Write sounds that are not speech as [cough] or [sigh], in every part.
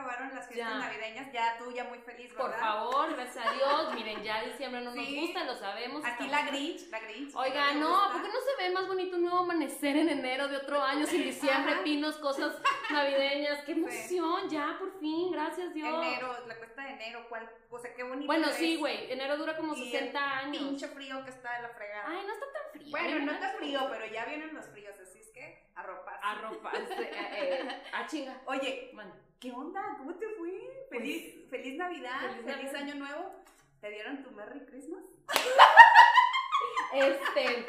acabaron, las fiestas Ya. navideñas, ya tú ya muy feliz, ¿verdad? Por favor, gracias a Dios. [laughs] Miren, ya diciembre no nos Sí. gusta, lo sabemos. Aquí la Grinch, la Grinch. Oiga, ¿te no, gusta? ¿por qué no se ve más bonito un nuevo amanecer en enero de otro año sin diciembre, Ajá. pinos, cosas [laughs] navideñas? ¡Qué emoción! Ya, por fin, gracias Dios. Enero, la cuesta de enero, ¿cuál? O sea, qué bonito. Bueno, es. sí, güey, enero dura como Y el 60 años. Pinche frío que está de la fregada. Ay, no está tan frío. bueno, ¿eh? no está frío, pero ya vienen los fríos, así es que arroparse. Arroparse, eh, eh, a chinga. Oye, Bueno, ¿qué onda? ¿Cómo te fue? Feliz, feliz Navidad, Feliz feliz, Navidad. Año Nuevo. ¿Te dieron tu Merry Christmas? [laughs] este,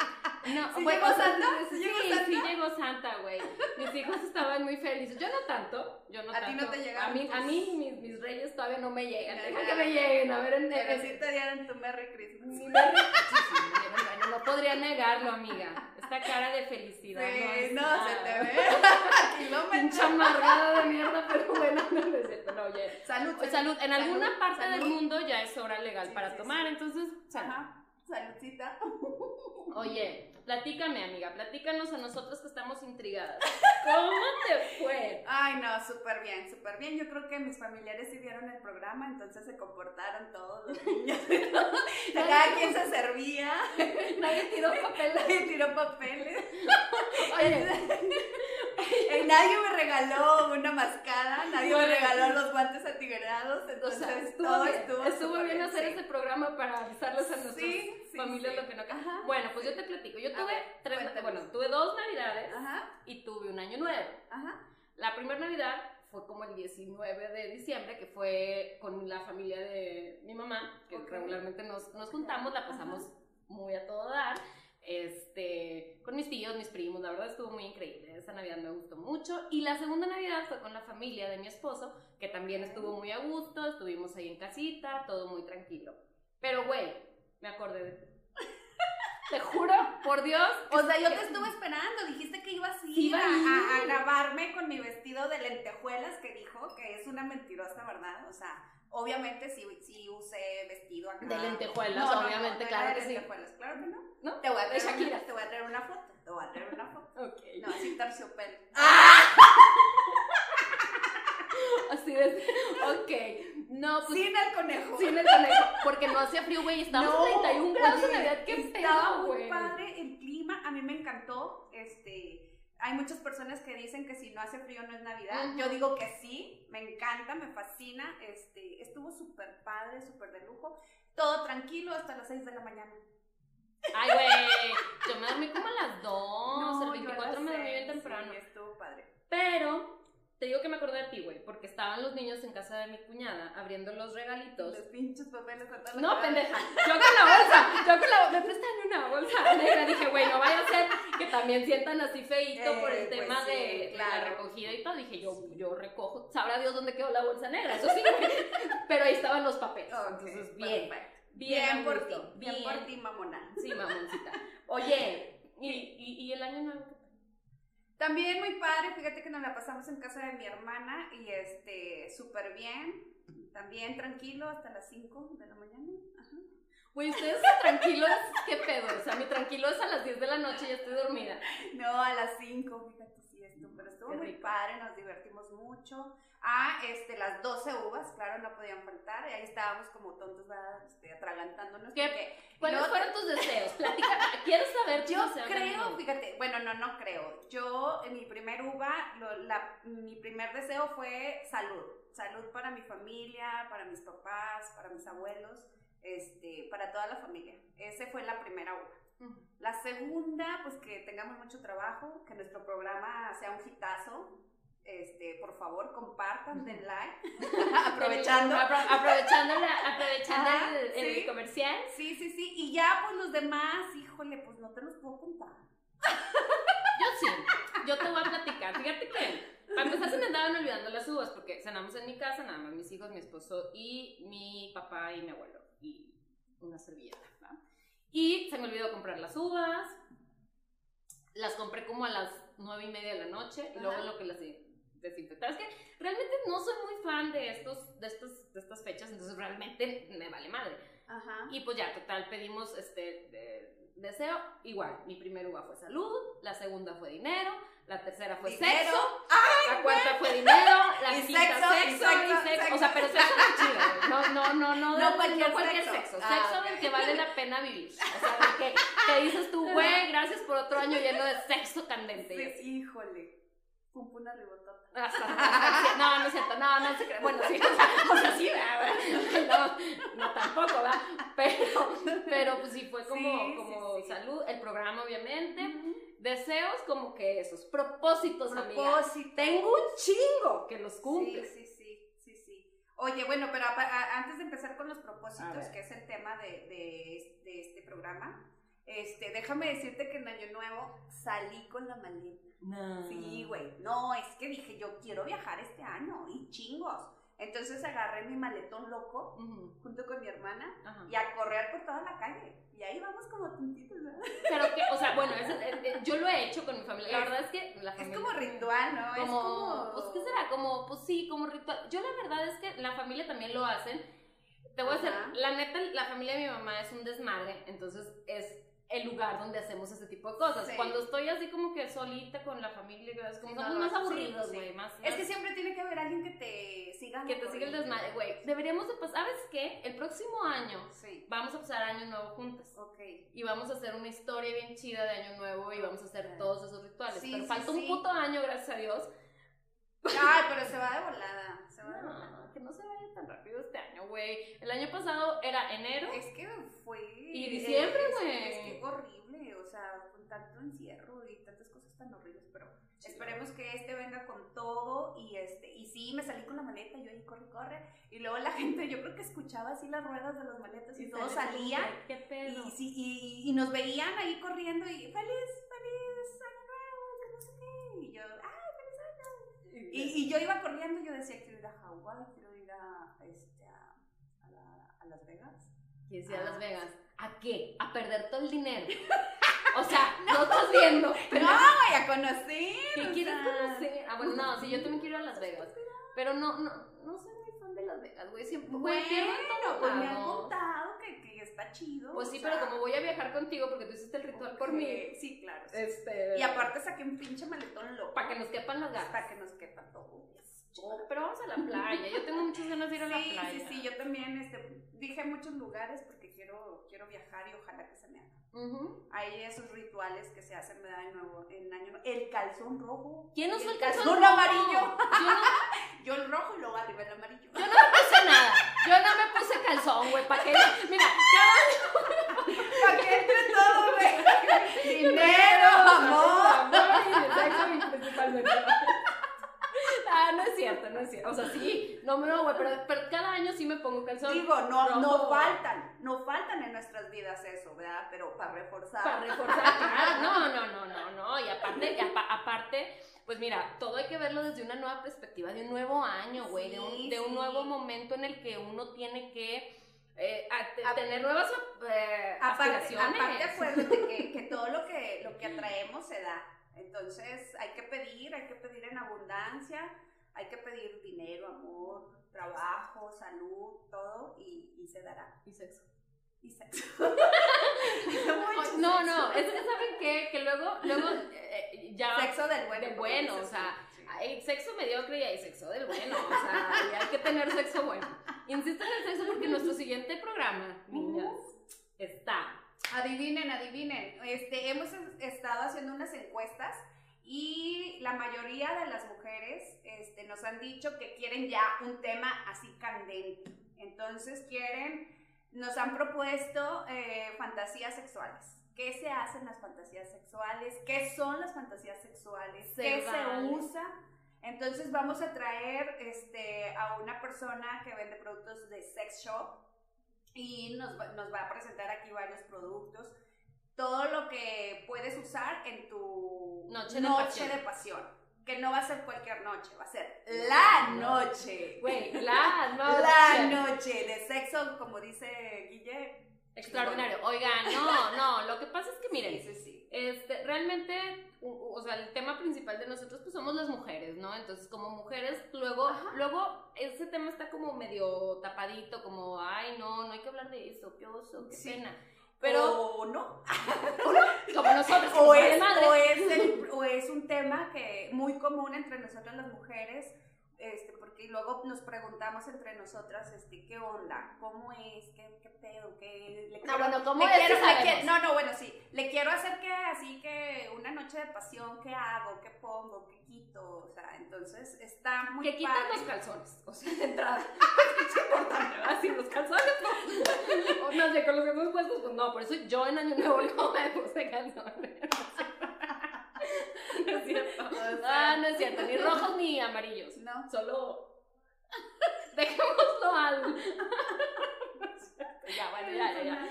no, ¿Sí bueno, llegó Santa? Sí, ¿Sí llegó sí, Santa? llegó Santa, güey. Mis hijos estaban muy felices. Yo no tanto, yo no ¿A ti tanto. no te llegaron A mí, a mí mis, mis reyes todavía no me llegan. Ya, Deja ya. que me lleguen, a ver en, Pero sí te dieron tu Merry Christmas. Ni me re- Sí, sí, me dieron daño, no podría negarlo, amiga. Esta cara de felicidad. Sí, no, nada. se te ve. [laughs] Kilómetros. amargada de mierda, pero bueno, no no es cierto, no, oye. Salud, Oye, Salud, en alguna salud, parte salud. del mundo ya es hora legal Sí, para sí, tomar, entonces, salud. Ajá. Saludcita. Oye, platícame, amiga, platícanos a nosotros que estamos intrigadas. [laughs] ¿Cómo te fue? Ay, no, súper bien, súper bien. Yo creo que mis familiares sí vieron el programa, entonces se comportaron todos los niños. [laughs] Cada quien se servía, Nadie tiró papel. nadie tiró papeles. Oye, nadie me regaló una mascada, nadie me regaló los guantes atigrados, o entonces sea, estuvo todo bien, estuvo estuvo bien hacer sí. este programa para avisarles a nuestros Sí, sí, familias lo que no Ajá. Bueno, pues yo te platico. Yo tuve ver, tres, cuéntanos. bueno, tuve dos navidades Ajá, y tuve un año nuevo. ajá. La primera Navidad fue como el 19 de diciembre, que fue con la familia de mi mamá, que regularmente nos, nos juntamos, la pasamos muy a todo dar. Este, con mis tíos, mis primos, la verdad estuvo muy increíble. Esa Navidad me gustó mucho. Y la segunda Navidad fue con la familia de mi esposo, que también estuvo muy a gusto. Estuvimos ahí en casita, todo muy tranquilo. Pero, güey, me acordé de ti. [laughs] Te juro, por Dios. O sea, yo te estuve esperando, dijiste que ibas a ir iba a, a- a grabarme con mi vestido de lentejuelas que dijo que es una mentirosa, ¿verdad? O sea, obviamente sí, sí usé vestido acá. De lentejuelas, No, no, no, obviamente, no claro que de sí. lentejuelas, claro que no. ¿No? Te voy a De traer, Shakira. una, te voy a traer una foto, te voy a traer una foto. Ok. No, así terciopelo. [laughs] Así de. Ok. No, pues. Sin el conejo. Sin el conejo. Porque no hacía frío, güey. Estábamos No, 31 grados en oye, Navidad. ¿Qué estaba pedo, muy güey? padre el clima, a mí me encantó. Este, hay muchas personas que dicen que si no hace frío no es Navidad. Yo digo que sí, me encanta, me fascina. Este, estuvo súper padre, súper de lujo. Todo tranquilo hasta las 6 de la mañana. Ay, güey. Yo me dormí como a las 2. [laughs] No, el yo a 24 las me dormí bien temprano. Sí, estuvo padre. Pero. Te digo que me acordé de ti, güey, porque estaban los niños en casa de mi cuñada abriendo los regalitos. Los pinches papeles No, cara. pendeja. Yo con la bolsa. Yo con la bolsa. Me prestan una bolsa negra. Dije, güey, no vaya a ser que también sientan así feíto por el Eh, pues tema sí, de, de la recogida y todo. Dije, yo, yo recojo. Sabrá Dios dónde quedó la bolsa negra. Eso sí, güey. Pero ahí estaban los papeles. Entonces, bien. perfecto. Bien, Bien, por ti, bien por ti, mamona. Sí, mamoncita. Oye, ¿y, y, y el año nuevo? También muy padre, fíjate que nos la pasamos en casa de mi hermana y este, súper bien, también tranquilo hasta las 5 de la mañana. Ajá. Güey, ustedes [laughs] tranquilos, ¿qué pedo? O sea, mi tranquilo es a las 10 de la noche y ya estoy dormida. No, a las 5, fíjate, estuvo muy padre, nos divertimos mucho. Ah, este, las 12 uvas, claro, no podían faltar, y ahí estábamos como tontos. Este, atragantándonos. ¿Qué? ¿Cuáles fueron tus deseos? Platica, [laughs] quiero saber tus Yo deseos creo, fíjate, bueno, no, no creo. Yo, en mi primer uva, lo- la- mi primer deseo fue salud. Salud para mi familia, para mis papás, para mis abuelos, este, para toda la familia. Ese fue la primera uva. La segunda, pues que tengamos mucho trabajo, que nuestro programa sea un hitazo. Este, por favor, compartan, den like. [laughs] [laughs] Aprovechando. Apro- aprovechando la- aprovechando Ajá, el, el sí. comercial. Sí, sí, sí. Y ya, pues los demás, híjole, pues no te los puedo contar. Yo sí, yo te voy a platicar. Fíjate que, para empezar, se me andaban olvidando las uvas, porque cenamos en mi casa, nada más mis hijos, mi esposo y mi papá y mi abuelo, y una servilleta, ¿no? Y se me olvidó comprar las uvas, las compré como a las nueve y media de la noche, y luego lo que las de- desinfectar. Es que realmente no soy muy fan de, estos, de, estos, de estas fechas, entonces realmente me vale madre. Ajá. Y pues ya, total, pedimos este de- deseo. Igual, mi primer uva fue salud, la segunda fue dinero, la tercera fue Dinero. sexo, ¡Ay, la cuarta fue dinero, la Y quinta sexo, sexo, y y sexo, sexo. O sexo. sea, pero sexo de chido. No, no, no, no. No de- cualquier sexo. sexo. Ah, Sexo ok. del que vale la pena vivir. O sea, del que, que dices tú, güey, gracias por otro año lleno de sexo candente. Sí, híjole. Pum, pum, hasta- No, no es cierto, no, no se. Bueno, sí, [laughs] o sea, sí, ¿verdad? No, no tampoco, ¿verdad? Pero, pero pues sí fue como, Sí, como sí. salud, el programa obviamente. Deseos como que esos, propósitos, amiga. Propósito. Tengo un chingo que los cumple. Sí, sí, sí, sí, sí. Oye, bueno, pero a- a- antes de empezar con los propósitos, que es el tema de, de, de este programa, este, déjame decirte que en Año Nuevo salí con la maleta. No. Sí, güey. No, es que dije, yo quiero viajar este año y chingos. Entonces agarré mi maletón loco junto con mi hermana ajá. y a correr por toda la calle. Y ahí vamos como tontitos, ¿verdad? Pero que, o sea, [laughs] bueno, eh, eh, yo lo he hecho con mi familia. La verdad es que la Es como ritual, ¿no? Como, es como... pues, ¿qué será? Como, pues sí, como ritual. Yo la verdad es que la familia también lo hacen. Te voy a decir, la neta, la familia de mi mamá es un desmadre, entonces es el lugar donde hacemos ese tipo de cosas. Sí. Cuando estoy así como que solita con la familia, es como Sí, somos no, más sí, aburridos, sí. güey, más, Es que siempre tiene que haber alguien que te siga. que te siga el desmadre, güey. Deberíamos de pasar, ¿sabes qué? El próximo año Sí, vamos a pasar año nuevo juntas. ok. Y vamos a hacer una historia bien chida de Año Nuevo y vamos a hacer todos esos rituales. Sí, Pero sí, falta sí. un puto año, gracias a Dios. Ay, pero se va de volada. Se va de volada. No, que no se vaya tan rápido este año, güey. El año pasado era enero. Es que fue. Y diciembre, güey. Es, que horrible, o sea, con tanto encierro y tantas cosas tan horribles, pero esperemos que este venga con todo y este, y sí, me salí con la maleta, yo ahí corre, corre, y luego la [laughs] gente, yo creo que escuchaba así las ruedas de las maletas y, todo salía, ¿Qué pedo? y, sí, y, y nos veían ahí corriendo y feliz, feliz nuevo, que no sé qué, y yo, ¡ay, feliz año! Y, y yo iba corriendo y yo decía, quiero ir a Hawái, quiero ir a, este, a, a, la- a Las Vegas. Y decía Ah, Las Vegas. ¿A qué? A perder todo el dinero. [laughs] O sea, no estás viendo. Pero No, voy a conocer. ¿Qué quieres sea, conocer? Ah, bueno, no, sí, yo también quiero ir a Las Vegas. Pero no, no, no muy fan de Las Vegas, güey. Siempre, güey, Bueno, pues me han contado que, que está chido. Pues sí, sea, pero como voy a viajar contigo porque tú hiciste el ritual por mí. Sí, claro. sí. Este. Y aparte saqué un pinche maletón loco. Para que nos quepan las ganas. Para que nos quepa todo. Oh, pero vamos a la playa. Yo tengo muchas ganas de ir a la playa. sí, sí, yo también este, dije muchos lugares porque quiero, quiero viajar y ojalá que se me haga. Ujú. Hay esos rituales que se hacen, ¿verdad? En, nuevo, en año nuevo. El calzón rojo. ¿Quién usó el calzón calzón rojo? amarillo? Yo no, [laughs] Yo el rojo y luego arriba el amarillo. yo no me puse nada. Yo no me puse calzón, güey. ¿Para qué? Mira, Para que entre todo, güey. Dinero, amor. Amor y sexo principalmente. Ah, no es cierto, no es cierto. O sea, sí, no, no, güey, pero, pero cada año sí me pongo calzón. Digo, no, no rojo. faltan, no faltan en nuestras vidas eso, ¿verdad? Pero para reforzar. Para reforzar, claro. No, no, no, no, no. Y aparte, y apa- aparte, pues mira, todo hay que verlo desde una nueva perspectiva, de un nuevo año, güey, de, un, Sí, de un sí. nuevo momento en el que uno tiene que eh, a- A- tener nuevas eh, Aparte, aspiraciones. aparte [laughs] acuérdate que, que todo lo que, lo que atraemos se da. Entonces hay que pedir, hay que pedir en abundancia, hay que pedir dinero, amor, trabajo, salud, todo y, y se dará. Y sexo. Y [laughs] sexo. No, no, es que saben qué? que luego, luego eh, ya Sexo del bueno. bueno, o sea, sí. hay sexo mediocre y hay sexo del bueno, o sea, y hay que tener sexo bueno. Insisto en el sexo porque nuestro siguiente programa, niñas, está. Adivinen, adivinen. Este, hemos estado haciendo unas encuestas y la mayoría de las mujeres este, nos han dicho que quieren ya un tema así candente. Entonces quieren, nos han propuesto eh, fantasías sexuales. ¿Qué se hacen las fantasías sexuales? ¿Qué son las fantasías sexuales? Se ¿Qué se vale. usa? Entonces vamos a traer este, a una persona que vende productos de sex shop y nos nos va a presentar aquí varios productos. Todo lo que puedes usar en tu Noche de pasión. de pasión. Que no va a ser cualquier noche, va a ser la noche. Güey, la [laughs] noche. La noche de sexo, como dice Guille. Extraordinario. Oigan, no, [laughs] no, lo que pasa es que miren, Sí, sí, sí. Este, realmente, o sea, el tema principal de nosotros, pues somos las mujeres, ¿no? Entonces, como mujeres, luego, Ajá. luego ese tema está como medio tapadito, como, ay, no, no hay que hablar de eso, qué oso, qué pena. Pero, [laughs] o no. como nosotros, O nos vale es, madre. o, es el- o es un tema que muy común entre nosotras las mujeres, este, porque luego nos preguntamos entre nosotras, este, ¿qué onda? ¿Cómo es? ¿Qué, qué pedo? ¿Qué le No, bueno, ¿cómo le es? quiero- le quiero- no, no, bueno, sí. Le quiero hacer que así que una noche de pasión, ¿qué hago? ¿Qué pongo? ¿Qué quito? O sea, entonces está muy que quitan los calzones, o sea, de entrada. [laughs] es importante, ¿verdad? Sin los calzones, no. [laughs] O no sé, con los calzones puestos, pues no, por eso yo en Año Nuevo no me puse calzones. [laughs] No es cierto. [laughs] Ah, no es cierto, ni rojos ni amarillos. No. Solo. [laughs] Dejémoslo al. ya, bueno, ya, ya.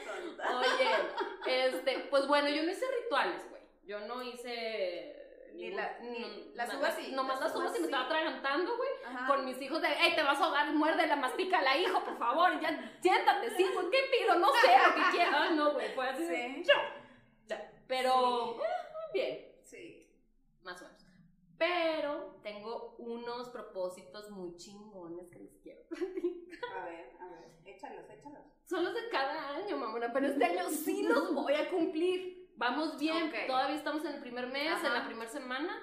Oye, este, pues bueno, yo no hice rituales, güey. Yo no hice. Ni la- las uvas sí, Nomás las uvas y me estaba atragantando, güey. Con mis hijos de, hey, te vas a ahogar, muerde la mastica la hijo, por favor. y Ya, siéntate, sí, ¿por qué pido? No sé lo que quiero. Ah, no, güey, fue así. yo. Ya. Pero, eh, bien. Más o menos. Pero tengo unos propósitos muy chingones que les quiero [laughs] platicar. A ver, a ver. Échalos, échalos. Son los de cada año, mamona, pero este año sí los [laughs] voy a cumplir. Vamos bien, todavía estamos en el primer mes, en la primera semana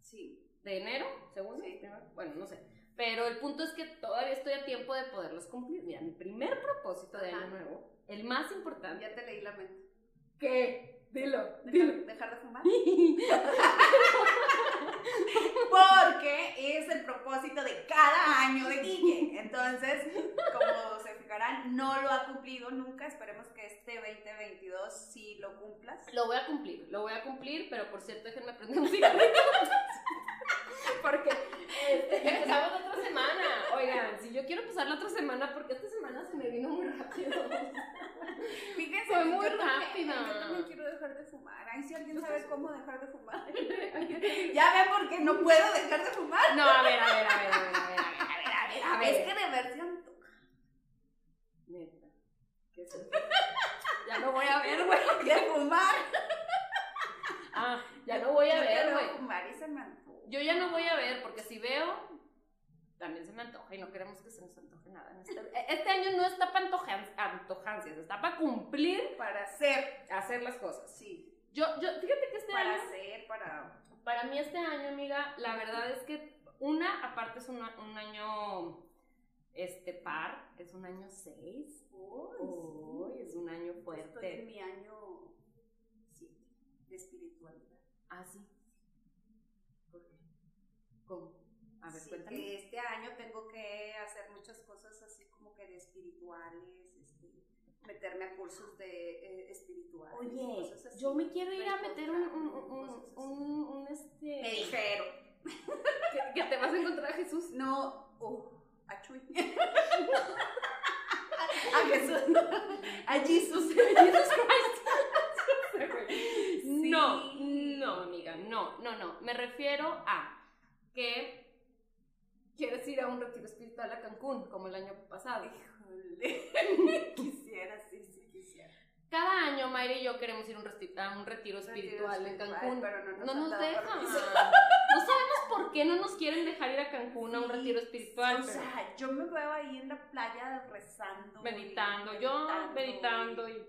Sí. de enero, segundo, Sí. bueno, no sé. Pero el punto es que todavía estoy a tiempo de poderlos cumplir. Mira, mi primer propósito de Ajá. año nuevo, el más importante. Ya te leí la mente. ¿Qué? Dilo, Dejar, dejar de fumar. [laughs] Porque es el propósito de cada año de Guille. Entonces, como se fijarán, no lo ha cumplido nunca. Esperemos que este 2022 sí lo cumplas. Lo voy a cumplir, lo voy a cumplir, pero por cierto, déjenme prender un cigarrito. [laughs] Porque este, empezamos la otra semana. Oigan, si yo quiero empezar la otra semana, porque esta semana se me vino muy rápido. Fíjense, Fue muy yo también- rápida. Yo también quiero dejar de fumar. Ay, si alguien ¿No sabe cómo dejar de fumar. ya ven por qué no puedo dejar de fumar. No, a ver, a ver, a ver, a ver, a ver, a ver, a ver, a ver, a ver. Es que de ver se antoja. Neta. ¿Qué es eso? Ya no voy a ver, güey. De fumar. Ah, ya no voy a ver, güey. fumar y se me. Yo ya no voy a ver, porque si veo, también se me antoja y no queremos que se nos antoje nada. en Este, este año no está para antojan- antojancias, está para cumplir, Para hacer. hacer las cosas. Sí. Yo, yo, fíjate que este Para año, hacer, para. para mí este año, amiga, la verdad es que una, aparte es una- un año este par, es un año 6. Uy, es un año Estoy en fuerte. mi año 7 de espiritualidad. Ah, sí. ¿Por qué? ¿Cómo? A ver, Sí, este año tengo que hacer muchas cosas así como que de espirituales, este, meterme a cursos de eh, espirituales. Oye, cosas así. yo me quiero ir a meter un, un, un, un, un, este... Me dijeron. [laughs] que, que te vas a encontrar a Jesús. No, oh, a Chuy. [laughs] a Jesús. A Jesús. Jesus Christ. [laughs] Sí. No, no, amiga, no, no, no. Me refiero a que quieres ir a un retiro espiritual a Cancún, como el año pasado. Híjole. [laughs] quisiera, sí, sí, quisiera. Cada año Mayra y yo queremos ir a un, a un retiro espiritual en espiritual, Cancún. pero no nos no nos dejan. No sabemos por qué no nos quieren dejar ir a Cancún a un Sí, retiro espiritual. O pero- sea, yo me veo ahí en la playa rezando. y meditando, yo meditando y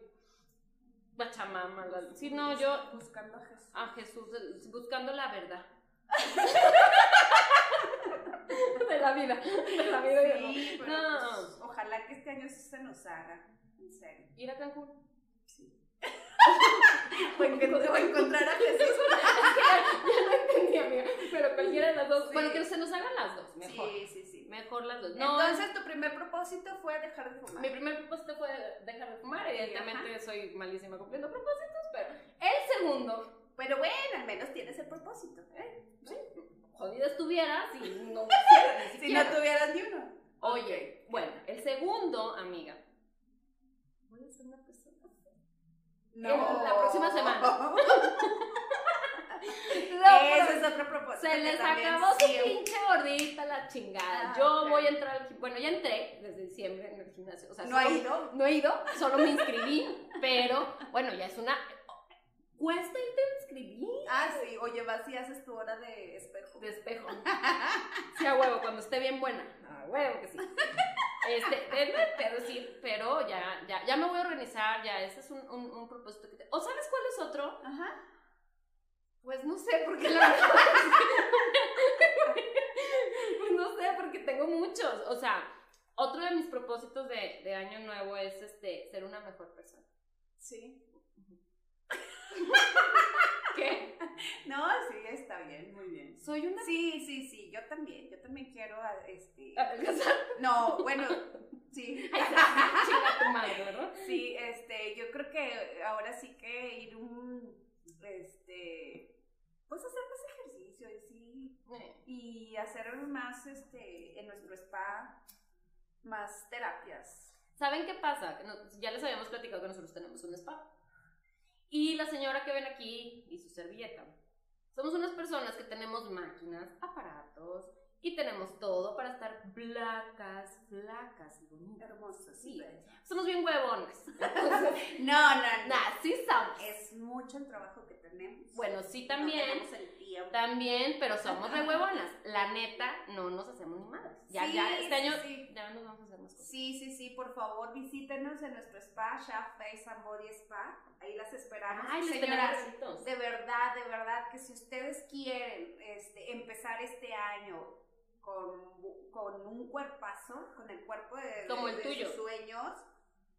Pachamama, la- sí, no, yo Buscando a Jesús. a Jesús buscando la verdad. [laughs] [laughs] de la vida, de la vida. Sí, la- pero No. pues, ojalá que este año sí se nos haga, en serio. Ir a Cancún. [laughs] Encontrar, o encontrar a Jesús. [laughs] ya no entendí, amiga, pero cualquiera de las dos. Sí. Bueno, que se nos hagan las dos, mejor. Sí, sí, sí. Mejor las dos. No, Entonces, tu primer propósito fue dejar de fumar. mi primer propósito fue dejar de fumar. Sí, Evidentemente soy malísima cumpliendo propósitos, pero el segundo, Pero bueno, al menos tienes el propósito. ¿eh? sí, jodida estuviera [laughs] si no Si no tuvieras ni uno. Oye, bueno, el segundo, amiga. Voy a ser una persona. No. La próxima semana. [laughs] Ese es otro propósito. Se les acabó su siempre- pinche gordita la chingada. Ah, Yo ok. voy a entrar al Bueno, ya entré desde diciembre en el gimnasio. O sea, No ha solo- ido. No he ido, solo me inscribí. pero, bueno, ya es una. Cuesta irte a inscribir. Ah, sí. Oye, vas y haces tu hora de espejo. De espejo. [laughs] Sí, a huevo, cuando esté bien buena. A huevo que sí. Este, pero sí, pero ya, ya, ya me voy a organizar, ya, ese es un, un, un propósito que te... ¿O sabes cuál es otro? Ajá. Pues no sé, porque la verdad Pues [laughs] no sé, porque tengo muchos. O sea, otro de mis propósitos de, de año nuevo es este, ser una mejor persona. Sí. [laughs] ¿Qué? No, sí, está bien, muy bien. Soy una... Sí, sí, sí, yo también, yo también quiero, ah, este... No, bueno, sí. [laughs] Ay, chinga tu madre, ¿verdad? Sí, este, yo creo que ahora sí que ir un, este, pues hacer más ejercicio y sí, y hacer más, este, en nuestro spa, más terapias. ¿Saben qué pasa? No- ya les habíamos platicado que nosotros tenemos un spa. Y la señora que ven aquí y su servilleta. Somos unas personas que tenemos máquinas, aparatos y tenemos todo para estar flacas, flacas y bonitas. Hermosas, Sí. bellas. Somos bien huevonas. Entonces, [laughs] No, no, no. nah, sí somos. Es mucho el trabajo que tenemos. Bueno, sí No también. tenemos el tiempo. También, pero [laughs] somos re huevonas. La neta, no nos hacemos ni madres. Ya, Sí, ya, este año sí. ya nos vamos a hacer más cosas. Sí, sí, sí, por favor visítenos en nuestro spa, Shaft Face and Body Spa. Ahí las esperamos. Ay, Señoras, de verdad, de verdad, que si ustedes quieren este, empezar este año con, con un cuerpazo, con el cuerpo de, de- Como el de tuyo. sus sueños,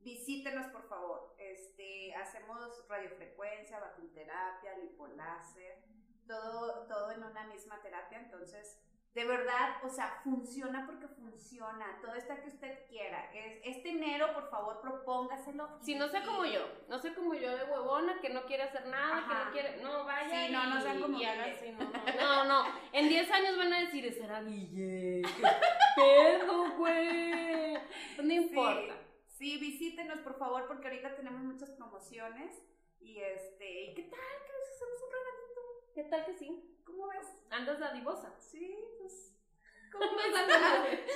visítenos por favor. Este, hacemos radiofrecuencia, vacunoterapia, lipoláser, todo, todo en una misma terapia, entonces de verdad, o sea, funciona porque funciona. Todo esto que usted quiera. Es, este enero, por favor, propóngaselo. Si no sea como yo, no sea como yo de huevona, que no quiere hacer nada, que no quiere, no, vaya Sí, no, no sean como y así, no, no, no, no, en 10 años van a decir, esa era Guille, qué [laughs] pedo, güey, no importa. Sí, visítenos, por favor, porque ahorita tenemos muchas promociones. Y este, ¿y qué tal? Que les hacemos un regalito. ¿Qué tal que sí? ¿Cómo ves? Andas dadivosa. Sí, pues. ¿Cómo ves madre? [laughs]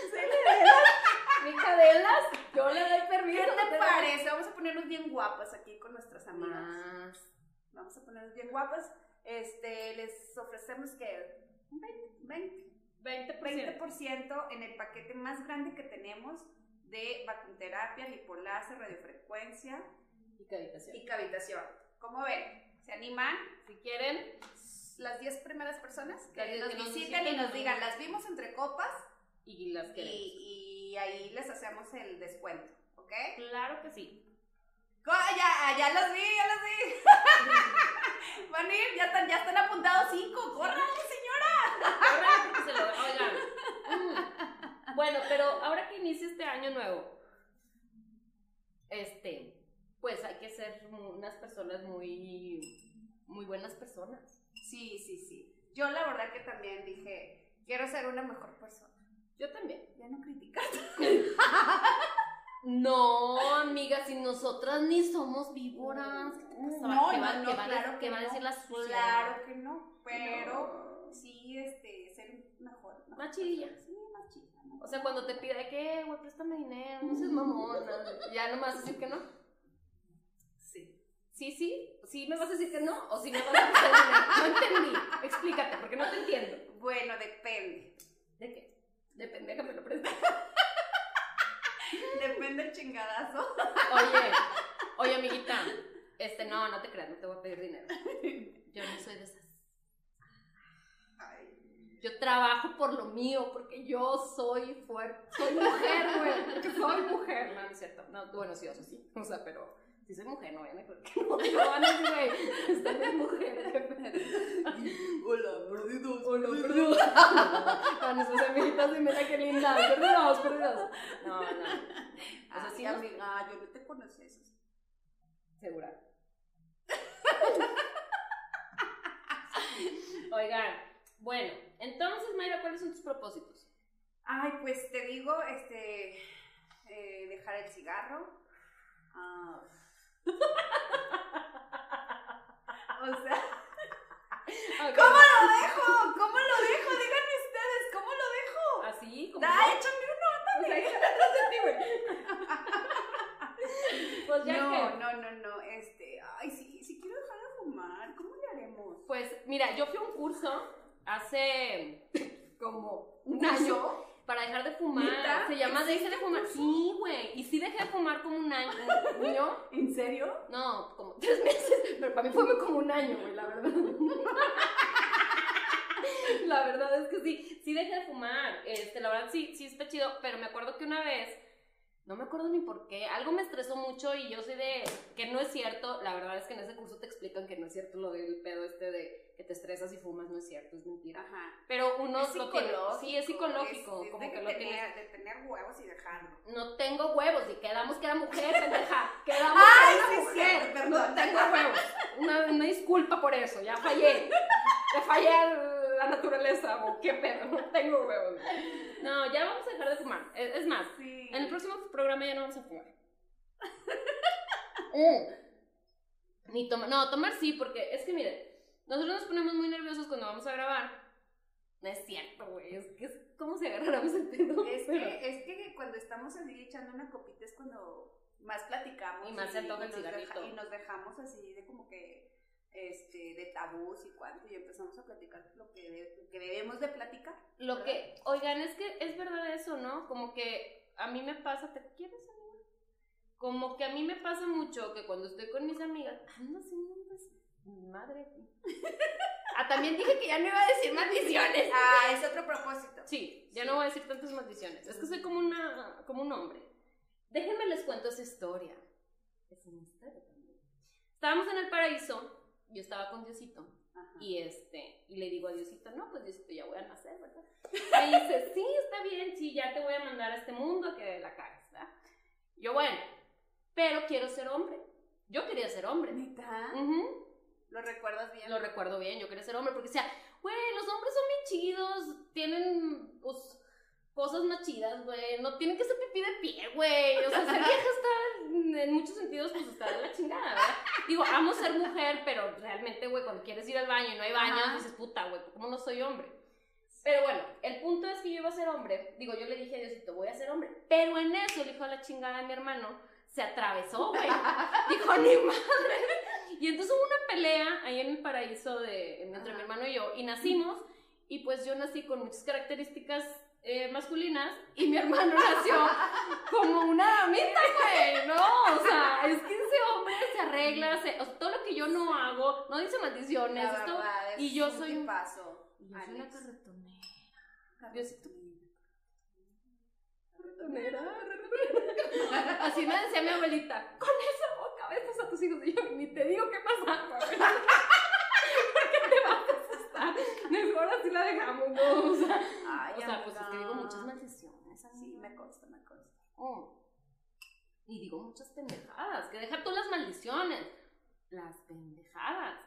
Sí, cadelas, yo le doy permiso. ¿Qué te parece? Vamos a ponernos bien guapas aquí con nuestras amigas. Más. Vamos a ponernos bien guapas. Este, les ofrecemos que un 20, 20, 20%. 20% en el paquete más grande que tenemos de vacunoterapia, lipoláser, radiofrecuencia Y cavitación. y cavitación. ¿Cómo ven? ¿Se animan? Si quieren, Las 10 primeras personas que nos nos visiten y nos ¿no? digan, las vimos entre copas y las queremos. y, y ahí les hacemos el descuento, ¿ok? Claro que sí. Co- Ya, ya los vi, ya los vi. [laughs] Van a ir, ya están, ya están apuntados cinco. ¡Córrale, señora! Ahora porque se lo oigan. mm. [laughs] Bueno, pero ahora que inicia este año nuevo, este, pues hay que ser unas personas muy, muy buenas personas. Sí, sí, sí. Yo la verdad que también dije, quiero ser una mejor persona. Yo también. Ya no criticar. [laughs] No, amiga, si nosotras ni somos víboras. ¿qué te pasa? No, ¿Qué va- no, qué no, va claro que va a no. decir la sociedad? Claro que no, pero sí, este, ser mejor. mejor Más chidilla. persona. Sí, más chida. ¿no? O sea, cuando te pida de que, güey, préstame dinero, no seas mamona, ya no me vas a decir que no. Sí. Sí, sí, sí me vas a decir que no, o sí me vas a prestar dinero. No entendí. Explícate, porque no te entiendo. Bueno, depende. ¿De qué? Depende que me lo prestes. Depende el chingadazo. Oye, oye, amiguita, este, no, no te creas, no te voy a pedir dinero. [laughs] Yo no soy de esas. Yo trabajo por lo mío, porque yo soy fuerte. Soy mujer, güey. Soy mujer. No, no es cierto. No, bueno, sí, eso sí. O sea, pero si soy mujer, no vayan a creer que no. No van a decir, güey, esta es mujer. Hola, perdidos. Hola, perdón. A nuestras amiguitas de mira qué linda. Perdidos, perdidos. No, no. O sea, Ay, sí amiga, yo no te conocí eso. Segura. Oigan, bueno, entonces, Mayra, ¿cuáles son tus propósitos? Ay, pues te digo, este, eh, dejar el cigarro. Ah. [laughs] o sea, ¿cómo lo dejo? ¿Cómo lo dejo? Díganme ustedes, ¿cómo lo dejo? Así, como. Da, échame uno, güey. [laughs] Pues ya no, que. no, no, no, este, ay, sí, sí quiero dejar de fumar, ¿cómo le haremos? Pues mira, yo fui a un curso hace como un ¿Un año. para dejar de fumar. Se llama Deje de ¿Existe fumar. Sí, güey. Y sí dejé de fumar como un año. [laughs] ¿No? ¿En serio? No, como tres meses. Pero para mí fue como un año, güey, la verdad. [laughs] La verdad es que sí, sí dejé de fumar. Este, la verdad sí, sí está chido. Pero me acuerdo que una vez, no me acuerdo ni por qué, algo me estresó mucho y yo soy de que no es cierto. La verdad es que en ese curso te explican que no es cierto lo del pedo este de que te estresas y fumas, no es cierto, es mentira. Ajá. Pero uno Es lo tiene. Sí, es psicológico. es- es como de que lo tener. De tener huevos y dejarlo. No tengo huevos y quedamos que era mujer, [laughs] pendeja. Quedamos Ay, que era es mujer. cierto, perdón. No tengo huevos. Una, una disculpa por eso, ya fallé. Ya fallé la naturaleza, o qué pedo, no tengo huevos. No, ya vamos a dejar de fumar. Es, es más, Sí. En el próximo programa ya no vamos a fumar. Mm. [laughs] Ni tomar, no, tomar sí, porque es que mire, nosotros nos ponemos muy nerviosos cuando vamos a grabar. No es cierto, güey, es que es como si agarráramos el pedo. Es [laughs] pero- que, es que cuando estamos así echando una copita es cuando más platicamos. Y más se antoja el deja- cigarrito. y nos dejamos así de como que, este, de tabús y cuánto, y empezamos a platicar lo que, de- lo que debemos de platicar. Lo que, oigan, es que es verdad eso, ¿no? Como que a mí me pasa, ¿te quieres, amiga? Como que a mí me pasa mucho que cuando estoy con mis amigas, ando haciendo pues, madre. ah, también dije que ya no iba a decir maldiciones. [laughs] Ah, es otro propósito. Sí, ya no voy a decir tantas maldiciones. Es que soy como una, como un hombre. Déjenme les cuento esa historia. Es una historia también. Estábamos en el paraíso, yo estaba con Diosito. Ajá. Y este, y le digo a Diosito, no, pues Diosito, ya voy a nacer, ¿verdad? Me dice, sí, está bien, sí, ya te voy a mandar a este mundo a que la cagues, ¿verdad? Yo, bueno, pero quiero ser hombre. Yo quería ser hombre. ¿Neta? Ujú. ¿Lo recuerdas bien? Lo recuerdo bien, yo quería ser hombre, porque decía, güey, los hombres son bien chidos, tienen, pues, cosas más chidas, güey, no tienen que ser pipí de pie, güey, o sea, ser vieja está, en muchos sentidos, pues, está de la chingada, ¿verdad? Digo, amo ser mujer, pero realmente, güey, cuando quieres ir al baño y no hay baños, dices, puta, güey, ¿cómo no soy hombre? Pero bueno, el punto es que yo iba a ser hombre, digo, yo le dije a Diosito, voy a ser hombre, pero en eso el hijo de la chingada de mi hermano se atravesó, güey, dijo, ni madre, y entonces hubo una pelea ahí en el paraíso de, entre mi hermano y yo, y nacimos, y pues yo nací con muchas características eh, masculinas, y mi hermano [laughs] nació como una damita, güey, ¿no? O sea, es que ese hombre se arregla, se- o sea, todo lo que yo no hago, no dice maldiciones, La esto, verdad, es y yo soy un- y yo soy una Alex. carretonera. Así me decía mi abuelita, con esa boca besas a tus hijos. Y yo, ni te digo qué pasa, abuela. Porque te vas [laughs] Mejor así la dejamos, ¿no? O sea, Ay, o sea, pues es que digo muchas maldiciones. Sí, me consta, me consta. Oh. Y digo muchas pendejadas. Que deja tú las maldiciones. Las pendejadas.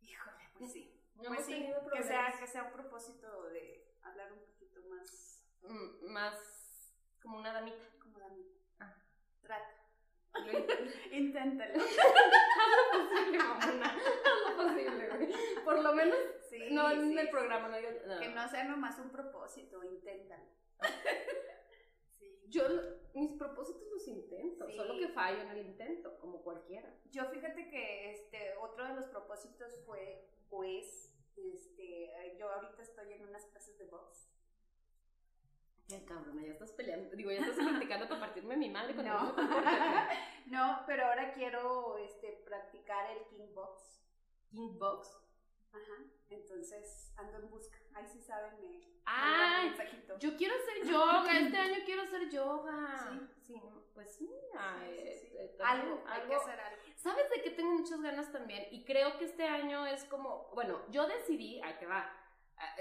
Híjole, pues sí. No Pues sí, que sea, que sea un propósito de hablar un poquito más Mm, Más como una damita. como Dani. Ah. Trata. [laughs] Inténtalo. Haz lo posible, mamona. [laughs] Haz lo posible, güey. Por lo menos, Sí, no en el sí. programa, no digas. no. Que no sea nomás un propósito, inténtalo. [laughs] Yo mis propósitos los intento, solo que fallo en el intento, como cualquiera. Yo fíjate que este otro de los propósitos fue, pues, este, yo ahorita estoy en unas clases de box. Qué cabrona, ya estás peleando. Digo, ya estás [laughs] practicando para partirme mi madre con No. [laughs] no, pero ahora quiero este, practicar el King Box. King Box. Ajá. Entonces ando en busca. Ahí sí saben, me Ay, mensajito. yo quiero hacer [laughs] yoga. Este año quiero hacer yoga. Sí. Sí, pues sí. ay, Sí, sí, sí. eh, también Algo, hay que hacer algo. ¿Sabes de qué tengo muchas ganas también? Y creo que este año es como, bueno, yo decidí, ahí te va, ah,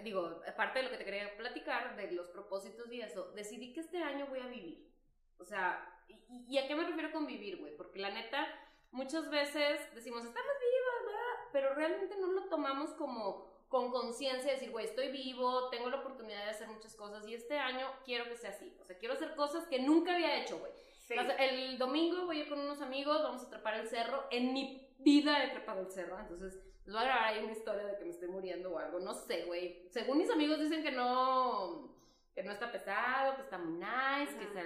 digo, aparte de lo que te quería platicar, de los propósitos y eso, decidí que este año voy a vivir. O sea, ¿y, y a qué me refiero con vivir, güey? Porque la neta, muchas veces decimos, estamos vivos, ¿verdad? Pero realmente no lo tomamos como con conciencia, decir, güey, estoy vivo, tengo la oportunidad de hacer muchas cosas y este año quiero que sea así. O sea, quiero hacer cosas que nunca había hecho, güey. Sí. O sea, el domingo voy a ir con unos amigos, vamos a trepar el cerro. En mi vida he trepado el cerro, entonces les voy a grabar ahí una historia de que me estoy muriendo o algo. No sé, güey. Según mis amigos dicen que no, que no está pesado, que está muy nice, que se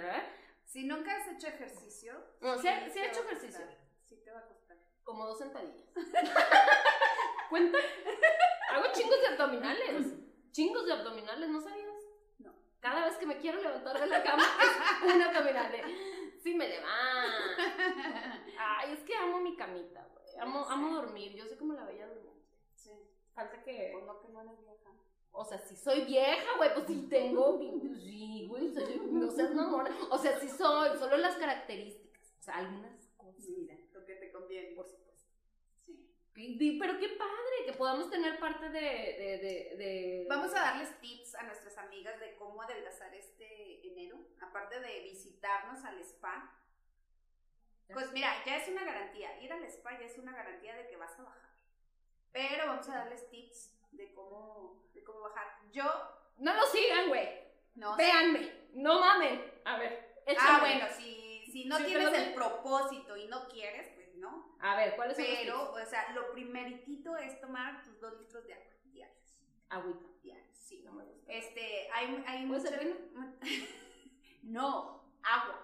Si nunca has hecho ejercicio. No, sí he- sí he te hecho ejercicio. Sí, te va a costar. como dos sentadillas. [laughs] ¿Cuenta? Hago chingos de abdominales. Chingos de abdominales, ¿no sabías? No. Cada vez que me quiero levantar de la cama es una caminata. Sí me levanta. [laughs] Ay, es que amo mi camita, güey. Amo, amo dormir. Yo sé cómo la veía dormir. Sí. Falta que... Pues no, que no eres vieja. O sea, si soy vieja, güey, pues sí tengo. Sí, güey, soy- no seas mamona. O sea, sí soy, solo las características. O sea, algunas cosas. Mira, lo que te conviene. Por supuesto. Sí. Pero qué padre que podamos tener parte de. de, de, de- Vamos a darles tips a nuestras amigas de cómo adelgazar este enero, aparte de visitarnos al spa. Pues mira, ya es una garantía, ir al spa ya es una garantía de que vas a bajar. Pero vamos a darles tips de cómo, de cómo bajar. Yo, No lo sigan, güey. no Véanme. No mamen. A ver. Ah, bueno, si, si no Sí, tienes pero- el propósito y no quieres, pues no. A ver, ¿cuáles son los Pero, o sea, lo primeritito es tomar tus dos litros de agua diarios. tips? Agüita. Diarios, sí. No me gusta. Este, hay, hay ¿Puede ser mucha- [laughs] no, agua.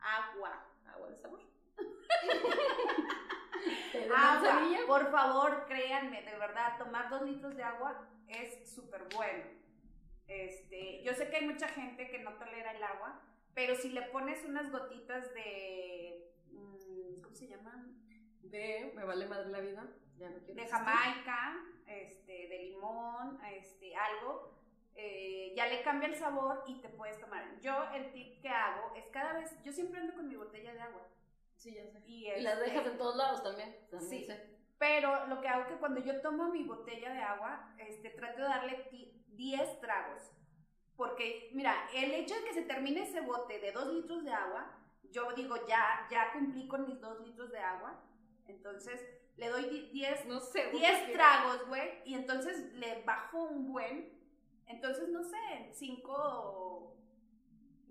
Agua. Agua de sabor. ¿Té de [laughs] Agua. manzanilla? Por favor, créanme, de verdad, tomar dos litros de agua es súper bueno. Este, yo sé que hay mucha gente que no tolera el agua, pero si le pones unas gotitas de, mm, ¿cómo se llaman? De. Me vale madre la vida. Ya no quiero De. Jamaica, este, de limón, este, algo, eh, ya le cambia el sabor y te puedes tomar. Yo el tip que hago es cada vez, yo siempre ando con mi botella de agua. Sí, ya sé. Y, Y las este, dejas en todos lados también. también Sí. sé. Pero lo que hago es que cuando yo tomo mi botella de agua, este, trato de darle ti- 10 tragos. Porque, mira, el hecho de que se termine ese bote de 2 litros de agua, yo digo, ya, ya cumplí con mis 2 litros de agua. Entonces, le doy di- 10 No sé. güey, 10 porque- tragos, güey, y entonces le bajo un buen. Entonces, no sé, en 5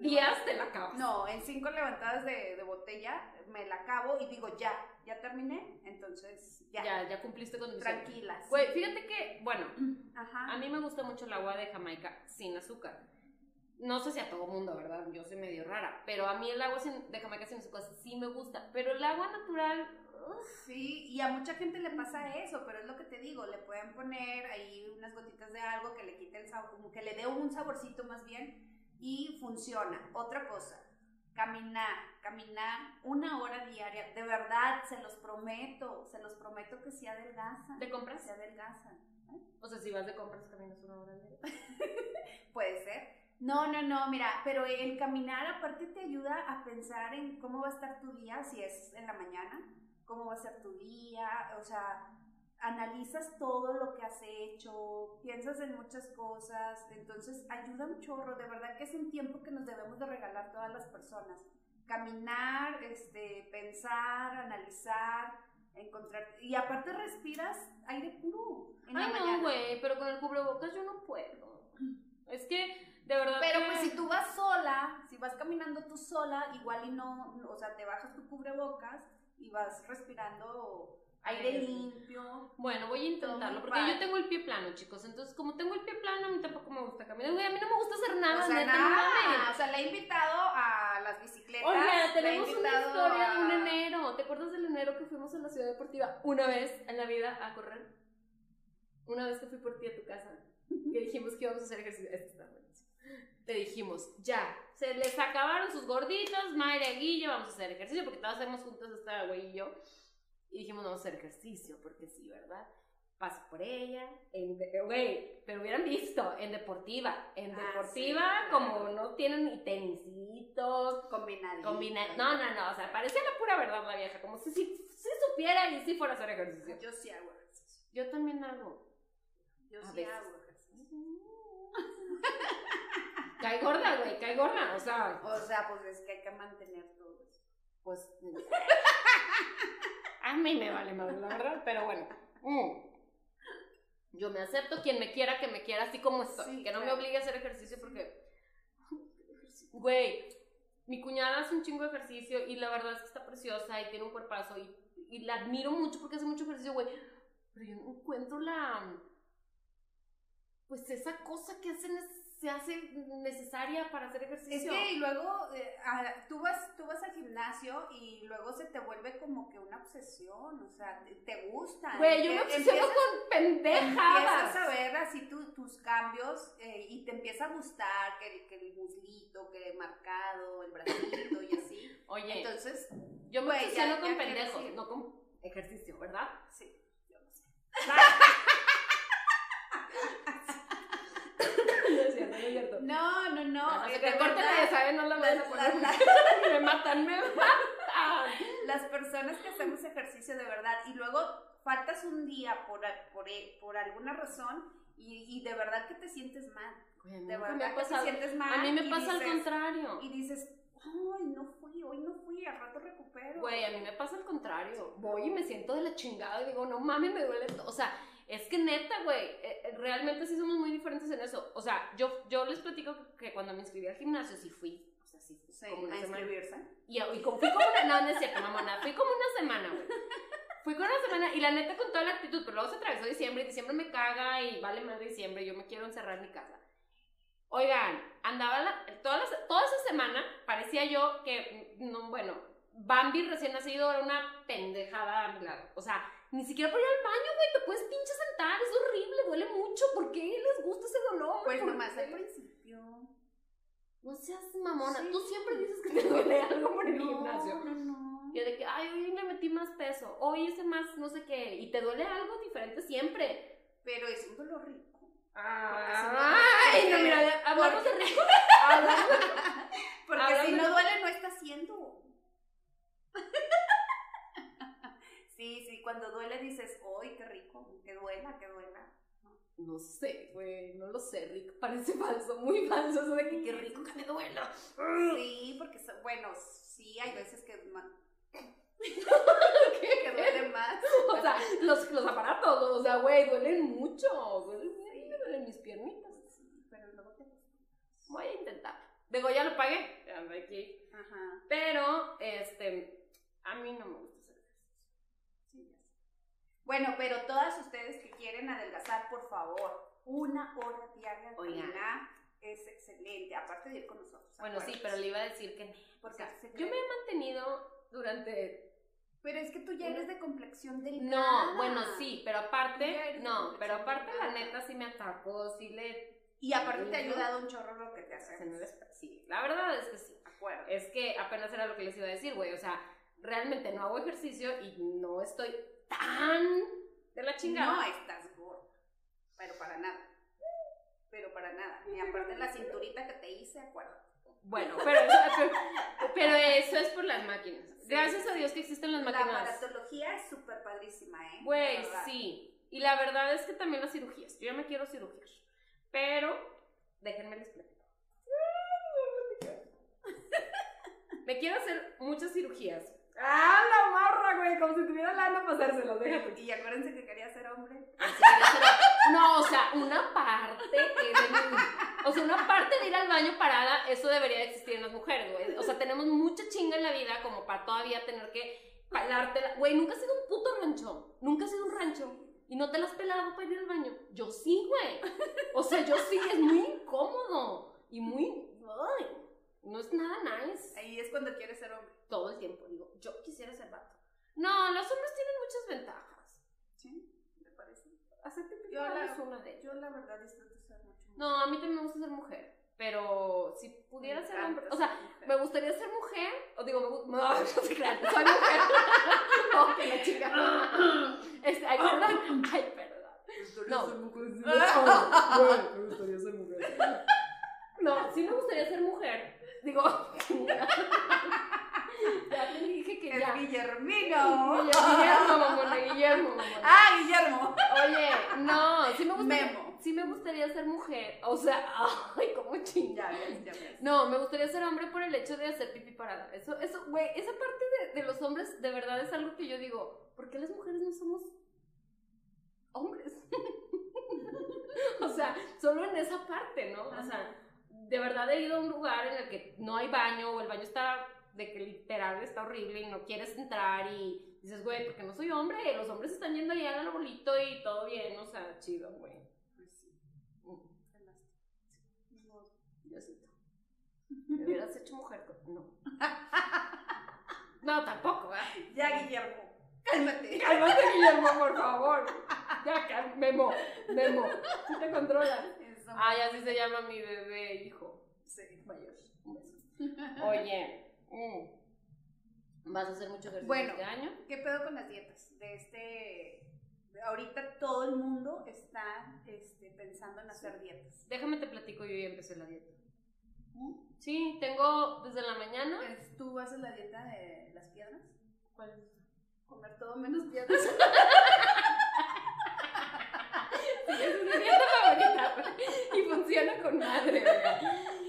Días te la acabas. No, en 5 levantadas de, de botella me la acabo y digo, ya, ya terminé. Entonces, ya, Ya, ya cumpliste con mi tranquilas. Güey, fíjate que, bueno, Ajá. a mí me gusta mucho el agua de Jamaica sin azúcar. No sé si a todo mundo, ¿verdad? Yo soy medio rara, pero a mí el agua sin- de Jamaica sin azúcar sí me gusta. Pero el agua natural, Sí, y a mucha gente le pasa eso, pero es lo que te digo, le pueden poner ahí unas gotitas de algo que le quite el sabor, como que le dé un saborcito más bien y funciona. Otra cosa, caminar, caminar una hora diaria, de verdad, se los prometo, se los prometo que sí adelgazan. ¿te compras? Se adelgazan. O sea, si vas de compras caminas una hora día. [laughs] Puede ser. No, no, no, mira, pero el caminar aparte te ayuda a pensar en cómo va a estar tu día, si es en la mañana, cómo va a ser tu día, o sea, analizas todo lo que has hecho, piensas en muchas cosas, entonces ayuda un chorro, de verdad que es un tiempo que nos debemos de regalar todas las personas. Caminar, este, pensar, analizar, encontrar, y aparte respiras aire puro en Ay, no, güey, pero con el cubrebocas yo no puedo. Es que, de verdad Pero que- pues si tú vas sola, si vas caminando tú sola, igual y no, no, o sea, te bajas tu cubrebocas y vas respirando aire limpio. Bueno, voy a intentarlo, porque yo tengo el pie plano, chicos. Entonces, como tengo el pie plano, a mí tampoco me gusta caminar. Güey, a mí no me gusta hacer nada, o sea, neta, nada. O sea, le he invitado a las bicicletas. He tenemos una historia a- de un enero. ¿Te acuerdas del enero que fuimos a la ciudad deportiva una vez en la vida a correr? Una vez que fui por ti a tu casa, que dijimos que íbamos a hacer ejercicio. Esto está buenísimo. Te dijimos, ya, se les acabaron sus gorditos, Mayra Guille, vamos a hacer ejercicio, porque todas hacemos juntas esta güey y yo. Y dijimos, vamos a hacer ejercicio, porque sí, ¿verdad? Paso por ella, en, de- güey, pero hubieran visto, en deportiva, en Ah, deportiva, sí, claro. como no tienen ni tenisitos, Combinadito. Combina no, no, no, o sea, parecía la pura verdad la vieja, como si, si, si supiera y si fuera a hacer ejercicio. Yo sí hago ejercicio. Yo también hago. Yo A sí veces. hago ejercicio. [laughs] Cae gorda, güey, cae gorda, o sea, O sea, pues es que hay que mantener todo eso. pues... [laughs] A mí me vale más, la verdad, pero bueno. mm. Yo me acepto, quien me quiera, que me quiera así como estoy. Sí, que no me obligue a hacer ejercicio porque... Güey, mi cuñada hace un chingo de ejercicio y la verdad es que está preciosa y tiene un cuerpazo y, y la admiro mucho porque hace mucho ejercicio, güey. Pero yo no encuentro la... pues esa cosa que hacen es se hace necesaria para hacer ejercicio. Es que y luego eh, tú, vas, tú vas al gimnasio y luego se te vuelve como que una obsesión, o sea, te, te gusta. Güey, yo me obsesiono con pendejadas. Empiezas a ver así tus cambios eh, y te empieza a gustar que, el, que el muslito, que el marcado, el bracito y así. [laughs] Oye, entonces yo me obsesiono con pendejos, no con ejercicio, ¿verdad? Sí, yo no sé. [laughs] No, no, no. no, te corten la de no la van a poner. [laughs] me matan, me matan. Las personas que hacemos ejercicio de verdad y luego faltas un día por, por, por alguna razón y, y, de verdad que te sientes mal. de verdad que te sientes mal. A mí me pasa al contrario. Y dices, ay, no fui, hoy no fui, al rato recupero. Güey, a mí me pasa al contrario. Voy y me siento de la chingada y digo, no mames, me duele. O sea, es que neta, güey, eh, eh, realmente sí somos muy diferentes en eso. O sea, yo, yo les platico que cuando me inscribí al gimnasio sí fui. O sea, sí, sí como una a semana. Y, y fui como una, no, no es cierto, mamona, fui como una semana, güey. Fui con una semana y la neta con toda la actitud, pero luego se atravesó diciembre y diciembre me caga y vale más diciembre, yo me quiero encerrar en mi casa. Oigan, andaba la, toda, toda esa semana, parecía yo que, no, bueno, Bambi recién nacido era una pendejada a mi lado. O sea, ni siquiera por ir al baño, güey, te puedes pinche sentar, es horrible, duele mucho. ¿Por qué les gusta ese dolor? Pues nomás al principio. No seas mamona, tú siempre dices que te duele algo por el no, gimnasio. No, no, Y de que, ay, hoy me metí más peso, hoy hice más no sé qué, y te duele algo diferente siempre. Pero es un dolor rico. Ay, no, mira, hablamos de rico. Porque si no duele, no está haciendo. Cuando duele dices, ¡ay, qué rico! Que duela, que duela. No sé, güey, no lo sé, Rick. [laughs] Parece falso, muy falso eso de que qué rico que me duela. [laughs] Sí, porque, bueno, sí, hay veces que. [laughs] que duele más. O sea, los, los aparatos, o sea, güey, duelen mucho. Duelen, sí. me duelen mis piernitas. Sí, pero luego te Voy a intentar. Digo, ya lo pagué. Ya aquí. Ajá. Pero, este, a mí no me gusta bueno, pero todas ustedes que quieren adelgazar, por favor, una hora diaria de es excelente, aparte de ir con nosotros. Bueno, sí, pero le iba a decir que Porque yo me he mantenido durante pero es que tú ya eres de complexión delgada. No, bueno, sí, pero aparte, no, pero aparte la neta sí me atacó, sí le... Y aparte te ha ayudado un chorro lo que te hace. Sí, la verdad es que sí. Acuerdo. Es que apenas era lo que les iba a decir, güey, o sea, realmente no hago ejercicio y no estoy tan de la chingada. No estás gorda, pero para nada. Pero para nada. Y aparte la cinturita que te hice, acuérdate. Bueno, pero, pero, eso es por las máquinas. Gracias a Dios que existen las máquinas. La aparatología es súper padrísima, ¿eh? Güey, sí. Y la verdad es que también las cirugías. Yo ya me quiero cirugiar. Pero, déjenme les platico. [laughs] Me quiero hacer muchas cirugías. ¡Ah, la morra, güey! Como si tuviera lana para hacérselo, déjate. Y acuérdense que quería ser hombre. No, o sea, una parte O sea, una parte de ir al baño parada, eso debería de existir en las mujeres, güey. O sea, tenemos mucha chinga en la vida como para todavía tener que pelártela. Güey, nunca has sido un puto rancho. Nunca has sido un rancho. Y no te la has pelado para ir al baño. Yo sí, güey. O sea, yo sí, es muy incómodo. Y muy. Ay, no es nada nice. Ahí es cuando quieres ser hombre todo el tiempo. Digo, yo quisiera ser vato. No, los hombres tienen muchas ventajas. ¿Sí? ¿Me parece? Hacerte yo la, es una de Yo la verdad disfruto ser mucho No, a mí también me gusta ser mujer. Pero si pudiera ser hombre, o sea, me gustaría ser mujer, o digo, me gusta, no, [laughs] no sé, claro, soy mujer. [laughs] que la chica. [laughs] Este, ay, perdón, ay, perdón. No. Ser mujer. me gustaría ser mujer. No, sí me gustaría ser mujer. Digo, [laughs] ya te dije que ya. Guillermino. Guillermo, mamona, Guillermo, mamona. Ah, Guillermo. Oye, no, sí me gustaría. Memo. Sí me gustaría ser mujer. O sea, [laughs] ay, cómo chingada. Ya No, me gustaría ser hombre por el hecho de hacer pipí parada. Eso, eso, güey, esa parte de, de los hombres de verdad es algo que yo digo, ¿por qué las mujeres no somos hombres? [laughs] o sea, solo en esa parte, ¿no? O sea, de verdad he ido a un lugar en el que no hay baño o el baño está de que literal está horrible y no quieres entrar y dices, güey, porque no soy hombre, y los hombres están yendo allá al arbolito y todo bien, o sea, chido, güey. Pues sí. Mm. Diosito. Me hubieras hecho mujer, no. [laughs] No, tampoco, ¿eh? Ya, Guillermo. Cálmate. Cálmate, [laughs] Guillermo, por favor. Ya, Memo. Memo. Si ¿Sí te controlas. Eso. Ah, así se llama mi bebé, hijo. Sí. Mayor. Un [laughs] beso. Oye, mm, ¿vas a hacer mucho ejercicio Bueno. este año? ¿Qué pedo con las dietas? De este. ahorita todo el mundo está este, pensando en hacer dietas. Déjame te platico, yo ya empecé la dieta. Sí, tengo desde la mañana. Pues, ¿Tú haces la dieta de las piedras? ¿Cuál es? Comer todo menos piedras. [laughs] Sí, es mi dieta favorita. Y funciona con madre, güey.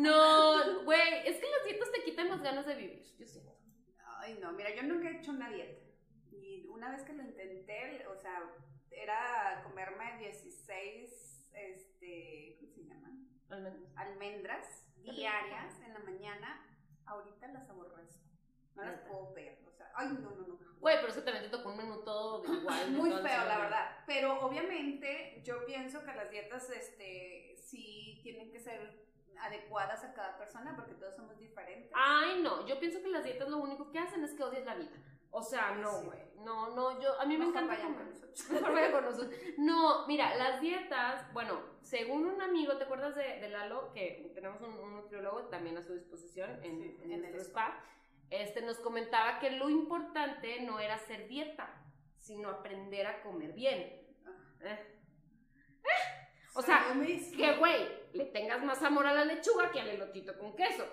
No, güey, es que las dietas te quitan las ganas de vivir, yo siento. Ay, no, mira, yo nunca he hecho una dieta. Y una vez que lo intenté, o sea, era comerme 16, este, ¿cómo se llaman? Al menos. Almendras diarias en la mañana. Ahorita las aborrezco. No las puedo ver. O sea, ay, no, no, no. Güey, pero es que también te tocó un menú [laughs] todo de igual. Muy feo, la verdad. Pero obviamente yo pienso que las dietas este, sí tienen que ser adecuadas a cada persona porque todos somos diferentes. Ay, no, yo pienso que las dietas lo único que hacen es que odias la vida. O sea, no, Sí. güey. No, no, yo, a mí me Mejor encanta comer. con [laughs] nosotros. Mejor vaya con nosotros. No, mira, las dietas, bueno, según un amigo, ¿te acuerdas de, de Lalo? Que tenemos un, un nutriólogo también a su disposición en, Sí, en en nuestro el spa. Este nos comentaba que lo importante no era hacer dieta, sino aprender a comer bien. Eh, O sea, que, güey, le tengas más amor a la lechuga que al elotito con queso.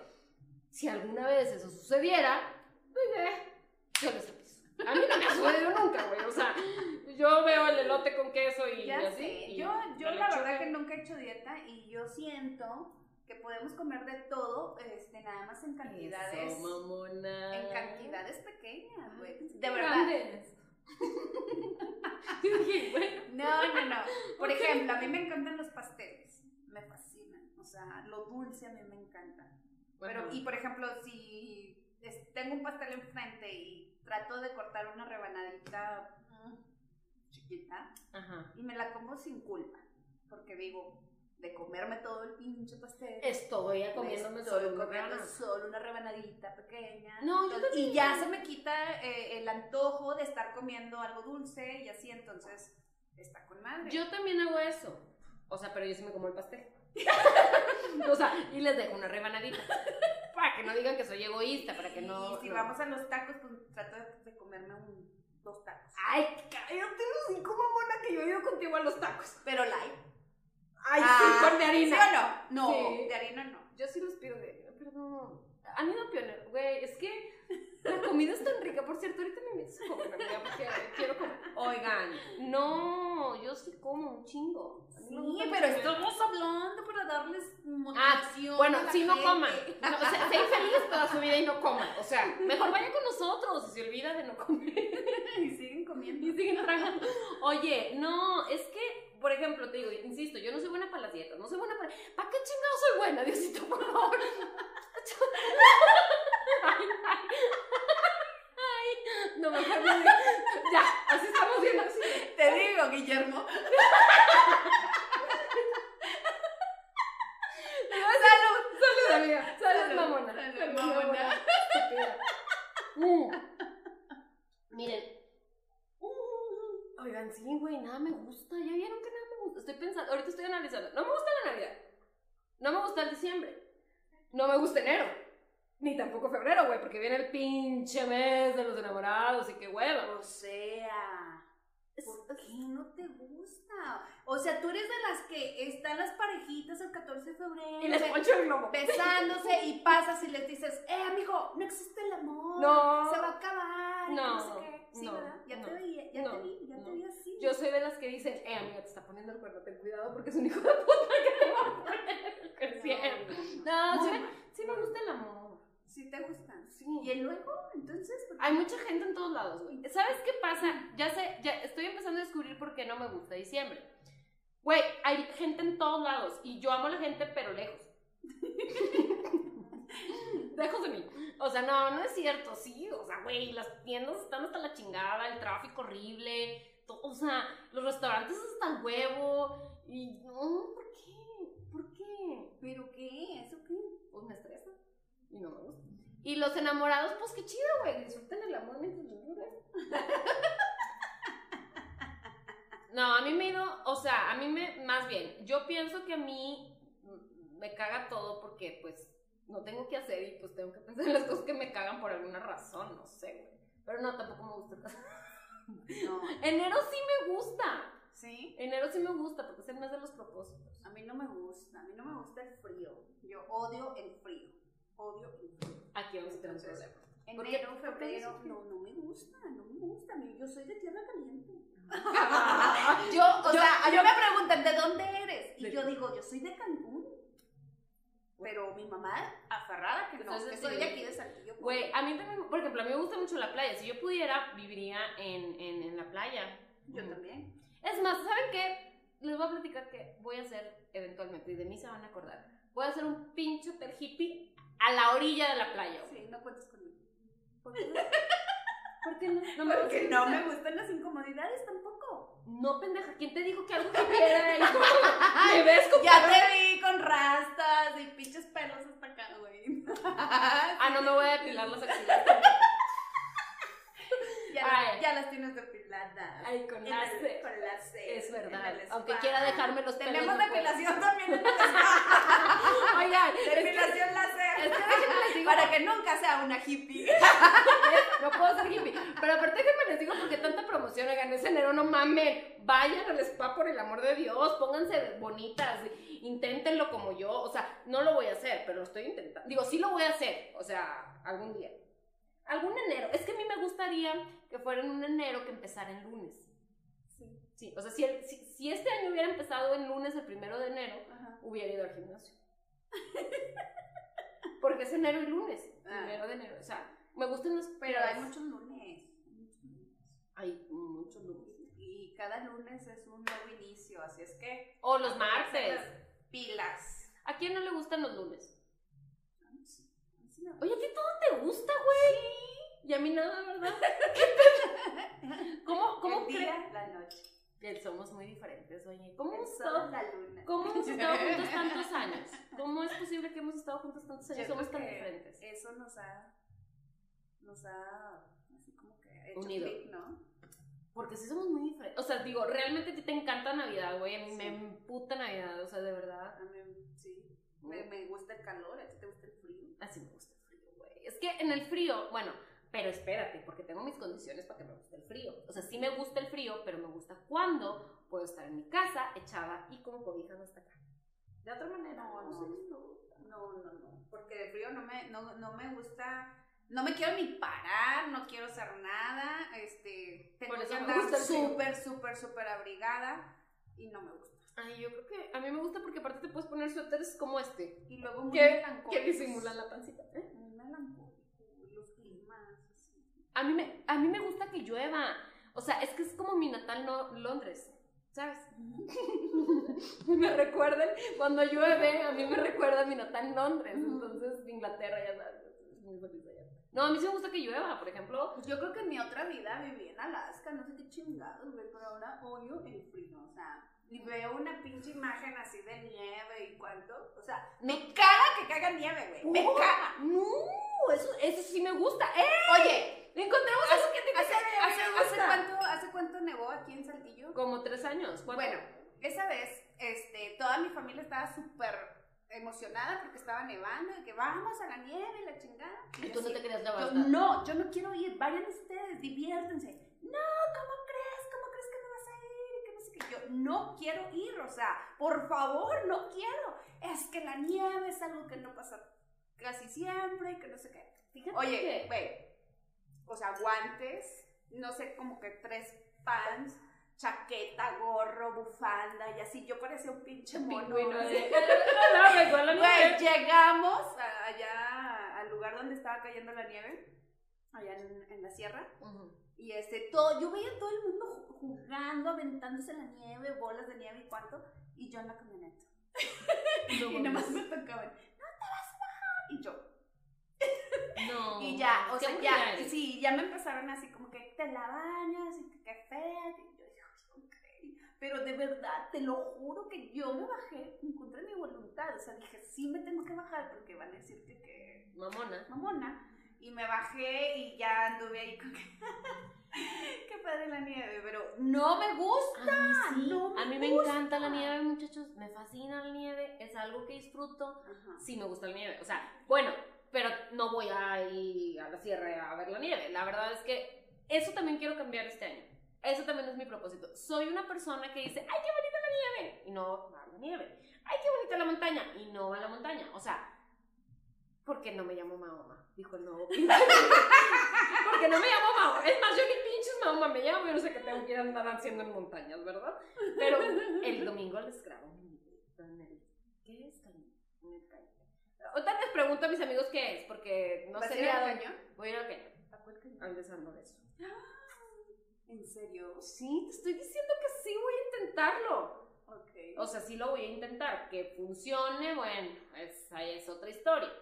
Si alguna vez eso sucediera, pues, eh, yo les aviso. A mí no me ha sucedido nunca, güey. O sea, yo veo el elote con queso y Ya así. y yo, yo la lechuga. verdad que nunca he hecho dieta y yo siento que podemos comer de todo, este, nada más en cantidades, Eso, en cantidades pequeñas, güey. De verdad. grandes. [laughs] No, no, no. Por ejemplo, a mí me encantan los pasteles, me fascinan. O sea, lo dulce a mí me encanta. Pero, Bueno. y por ejemplo, si tengo un pastel enfrente y trato de cortar una rebanadita mm, chiquita Ajá. y me la como sin culpa, porque digo, de comerme todo el pinche pastel. Estoy me comiéndome estoy solo comiendo solo una rebanadita pequeña. No, yo Entonces, también. y ya se me quita eh, el antojo de estar comiendo algo dulce y así, entonces está con madre. Yo también hago eso. O sea, pero yo sí me como el pastel. [laughs] o sea, y les dejo una rebanadita. Para que no digan que soy egoísta, para que no. y si no. vamos a los tacos, pues trato de, de comerme un, dos tacos. Ay, cállate los cinco mamona que yo he ido contigo a los tacos. Pero light. Ay, Ah, sí, con de harina. ¿Sí o no? No, Sí. de harina no. Yo sí los pido de harina, perdón. Han ido a pionero, güey, es que la comida es tan rica. Por cierto, ahorita me invitas a comer, porque quiero comer. Oigan, no, yo sí como un chingo. Sí, gusta pero estamos hablando para darles Ah, motivación. bueno, a la sí, no coman. No, o sea, sean felices toda su vida y no coman. O sea, mejor vayan con nosotros y se olvida de no comer. [laughs] y siguen comiendo. Y siguen tragando. Oye, no, es que, por ejemplo, te digo, insisto, yo no soy buena para las dietas, no soy buena para... ¿Para qué chingado soy buena, Diosito, por favor? Ay, ay. Ay, no, mejor digo. Ya, así estamos viendo así. Te digo, Guillermo. ¡Salud! ¡Salud, amiga! ¡Salud, Salud, mamona! salud, ¡Salud, mamona. Mm. Miren. Oigan, sí, güey, nada me gusta. ¿Ya vieron que nada me gusta? Estoy pensando, ahorita estoy analizando. No me gusta la Navidad. No me gusta el diciembre. No me gusta enero. Ni tampoco febrero, güey, porque viene el pinche mes de los enamorados y qué hueva. O sea, Es- ¿por qué no te gusta? O sea, tú eres de las que están las parejitas el 14 de febrero. Y les poncho el globo. besándose y pasas y les dices, eh, amigo, no existe el amor. No. Se va a acabar. y No, no sé qué. Sí, no, ¿verdad? Ya no, te vi, ya no, te vi, ya no. te vi así. Yo soy de las que dicen, eh, amiga, te está poniendo el cuerno, ten cuidado porque es un hijo de puta que te va a poner. [laughs] No, sí, me- mal. sí me gusta el amor. Sí te gustan. Sí. ¿Y el luego? Entonces. Hay mucha gente en todos lados, güey. ¿Sabes qué pasa? Ya sé, ya estoy empezando a descubrir por qué no me gusta diciembre. Güey, hay gente en todos lados y yo amo a la gente, pero lejos. [laughs] lejos de mí. O sea, no, no es cierto, sí. O sea, güey, las tiendas están hasta la chingada, el tráfico horrible. to- o sea, los restaurantes hasta el huevo. Y no, ¿por qué? ¿Por qué? ¿Pero qué? ¿Eso qué? Pues me estresa. Y no me gusta. Y los enamorados, pues qué chido, güey. Disfruten el amor mientras dure. [laughs] No, a mí me ido, o sea, a mí me, más bien, yo pienso que a mí me caga todo porque, pues, no tengo que hacer y pues tengo que pensar en [laughs] las cosas que me cagan por alguna razón, no sé, güey. Pero no, tampoco me gusta. No. [laughs] Enero sí me gusta. ¿Sí? Enero sí me gusta porque es el mes de los propósitos. A mí no me gusta, a mí no me gusta el frío. Yo odio el frío. Odio el frío. Aquí vamos a tener un problema. Enero, ¿Por qué febrero, no, no me gusta, no me gusta. Yo soy de tierra caliente. [laughs] yo, O yo- sea, mí me preguntan, ¿de dónde eres? Y yo digo, yo soy de Cancún. Pero mi mamá, aferrada que no, Entonces, que soy de aquí de Saltillo. Güey, a mí también, por ejemplo, a mí me gusta mucho la playa. Si yo pudiera, viviría en, en, en la playa. Yo también. Es más, ¿saben qué? Les voy a platicar que voy a hacer eventualmente, y de mí se van a acordar. Voy a hacer un pinche hotel hippie a la orilla de la playa. Sí, no cuentes conmigo. [laughs] ¿Por qué no? ¿Por qué no? Me Porque gusta. no me gustan las incomodidades tampoco. No, pendeja, ¿quién te dijo que algo hippie era? [laughs] ¿Me ves como Ya te vi con rastas y pinches pelos hasta acá, güey. Ah, no me voy a depilar las axilas. [laughs] ya, las tienes depiladas. Ay, con En la el- C. Con la C. Es verdad. Aunque quiera dejarme los pelos. Tenemos puedo. depilación también en el. [laughs] Oigan, Depilación láser. es que les digo- Para que nunca sea una hippie. [laughs] no puedo ser hippie. Pero aparte déjenme les digo porque tanta promoción, oigan, es enero, no mamen. Vayan al spa por el amor de Dios, pónganse bonitas, inténtenlo como yo. O sea, no lo voy a hacer, pero lo estoy intentando. Digo, sí lo voy a hacer, o sea, algún día. Algún enero. Es que a mí me gustaría que fuera en un enero que empezara en lunes. Sí. Sí, o sea, si, el- si, si este año hubiera empezado en lunes, el primero de enero, Ajá. hubiera ido al gimnasio. [laughs] Porque es enero y lunes, Ah. primero de enero. O sea, me gustan los. Pero hay muchos lunes. muchos lunes. Hay muchos lunes. Y cada lunes es un nuevo inicio, así es que. O los martes. las Pilas. ¿A quién no le gustan los lunes? Oye, a ti todo te gusta, güey. Y a mí nada, ¿verdad? [laughs] ¿Cómo, cómo el crees? día, la noche. Que somos muy diferentes, oye. ¿Cómo El sol, estado, la luna. cómo hemos estado [laughs] juntos tantos años? ¿Cómo es posible que hemos estado juntos tantos años? Yo Somos tan diferentes. Eso nos ha. Nos ha. Así como que. Hecho Unido. clic, ¿no? Porque sí somos muy diferentes. O sea, digo, realmente a ti te encanta Navidad, güey. A mí Sí. me emputa Navidad, o sea, de verdad. A mí, sí. Me, me gusta el calor, a ti te gusta el frío. Así me gusta el frío, güey. Es que en el frío, bueno, pero espérate, porque tengo mis condiciones para que me guste el frío. O sea, sí me gusta el frío, pero me gusta cuando puedo estar en mi casa, echada y con cobijas hasta acá. De otra manera, No, no, no, no, no, no. Porque el frío no me, no, no me gusta. No me quiero ni parar, no quiero hacer nada. Este, tengo que andar súper, súper, súper abrigada y no me gusta. Ay, yo creo que a mí me gusta porque aparte te puedes poner suéteres como este, Y luego muy que, que disimulan la pancita. ¿eh? Muy melancólico, los climas, así. A mí, me, a mí me gusta que llueva. O sea, es que es como mi natal no, Londres, ¿sabes? [laughs] me recuerdan, cuando llueve, a mí me recuerda mi natal Londres. Entonces, Inglaterra, ya sabes. No, a mí sí me gusta que llueva, por ejemplo. Pues yo creo que en mi otra vida viví en Alaska, no sé qué chingados, güey, pero ahora odio el frío, o sea, y veo una pinche imagen así de nieve y cuánto, o sea, me caga que caiga nieve, güey, me Oh, caga. No, eso, eso sí me gusta. ¡Eh! Oye, Encontramos algo que te ¿hace, hace, hace cuánto, ¿hace cuánto nevó aquí en Saltillo? Como tres años. ¿cuánto? Bueno, esa vez, este, toda mi familia estaba súper emocionada porque estaba nevando y que vamos a la nieve y la chingada. y yo tú no te querías levantar. no, yo no quiero ir, vayan ustedes, diviértense. No. ¿Cómo crees que no vas a ir? Y que no quiero ir, o sea, por favor, no quiero. Es que la nieve es algo que no pasa casi siempre y que no sé qué. Fíjate Oye, güey, o sea, guantes, no sé, como que tres pants, chaqueta, gorro, bufanda y así. Yo parecía un pinche mono. [laughs] [laughs] Güey, llegamos allá al lugar donde estaba cayendo la nieve, allá en, en la sierra. Y este, todo, yo veía todo el mundo ju- jugando, aventándose la nieve, bolas de nieve y cuánto, y yo en la camioneta. [laughs] No y nomás me tocaban, no te vas a bajar, y yo, No. [laughs] y ya, o sea, aburrida ya, sí, ya me empezaron así como que te la bañas, y que fea, y yo dije, "Ay, ok". pero de verdad, te lo juro que yo me bajé en contra de mi voluntad, o sea, dije, sí me tengo que bajar porque van a decir que, que Mamona. mamona. Y me bajé y ya anduve ahí con que. [laughs] Qué padre la nieve, pero no me gusta. A mí, sí. no a mí me gusta. encanta la nieve, muchachos. Me fascina la nieve. Es algo que disfruto. Ajá. Sí me gusta la nieve. O sea, bueno, pero no voy a ir a la sierra a ver la nieve. La verdad es que eso también quiero cambiar este año. Eso también es mi propósito. Soy una persona que dice, ¡ay, qué bonita la nieve! Y no va a la nieve. ¡Ay, qué bonita la montaña! Y no va a la montaña. O sea, porque no me llamo Mahoma. Dijo el nuevo porque no me llamo Mahoma. Es más, yo ni pinches Mahoma me llamo. Yo no sé qué tengo que ir a andar haciendo en montañas, ¿verdad? Pero el domingo les grabo un en el. ¿Qué es cañón? En el cañón. Ahorita les pregunto a mis amigos qué es, porque no ¿Vas sé a ir al cañón? Voy a ir al cañón. ¿A cuál cañón? Al de San Lorenzo. [gasps] ¿En serio? Sí, te estoy diciendo que sí voy a intentarlo. Ok. O sea, sí lo voy a intentar. Que funcione, bueno, es, ahí es otra historia.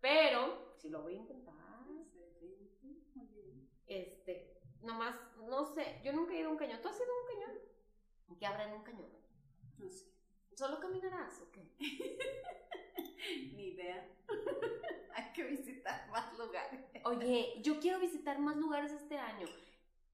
Pero sí lo voy a intentar. Este, nomás, no sé, yo nunca he ido a un cañón. ¿Tú has ido a un cañón? ¿Qué habrá en un cañón? No sé, ¿Solo caminarás o qué? [laughs] ni idea. [laughs] Hay que visitar más lugares. Oye, yo quiero visitar más lugares este año.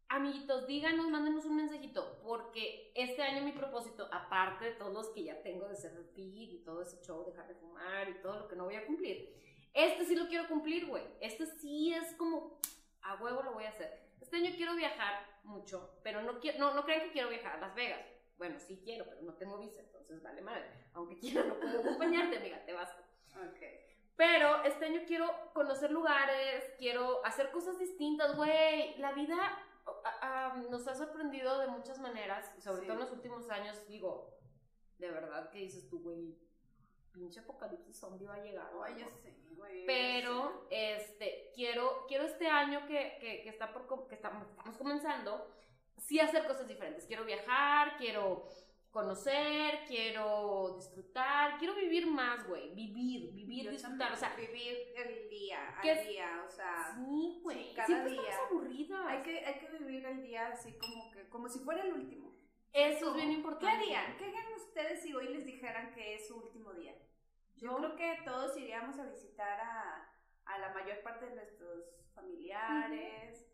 Amiguitos, díganos, mándenos un mensajito, porque este año mi propósito, aparte de todos los que ya tengo de ser fit y todo ese show, dejar de fumar y todo lo que no voy a cumplir, este sí lo quiero cumplir, güey. Este sí es como, a huevo lo voy a hacer. Este año quiero viajar mucho, pero no, quiero, no, no crean que quiero viajar a Las Vegas. Bueno, sí quiero, pero no tengo visa, entonces vale madre. Aunque quiera, no puedo acompañarte, amiga, te vas. Ok. Pero este año quiero conocer lugares, quiero hacer cosas distintas, güey. La vida nos ha sorprendido de muchas maneras, sobre Sí. todo en los últimos años, digo, de verdad que dices tú, güey, pinche apocalipsis zombie va a llegar. o Ay, algo. ya sé, güey. Pero, este, quiero, quiero este año que, que, que está por, que estamos, estamos comenzando, sí hacer cosas diferentes. Quiero viajar, quiero conocer, quiero disfrutar, quiero vivir más, güey. Vivir, vivir, Yo disfrutar. O sea, vivir el día, ¿qué al día, o sea, sí, güey. cada Siempre día. estamos aburridas. hay que, hay que vivir el día así como que, como si fuera el último. Eso es bien ¿Qué importante. harían? ¿Qué harían ustedes si hoy les dijeran que es su último día? Yo Yo- creo que todos iríamos a visitar a, a la mayor parte de nuestros familiares,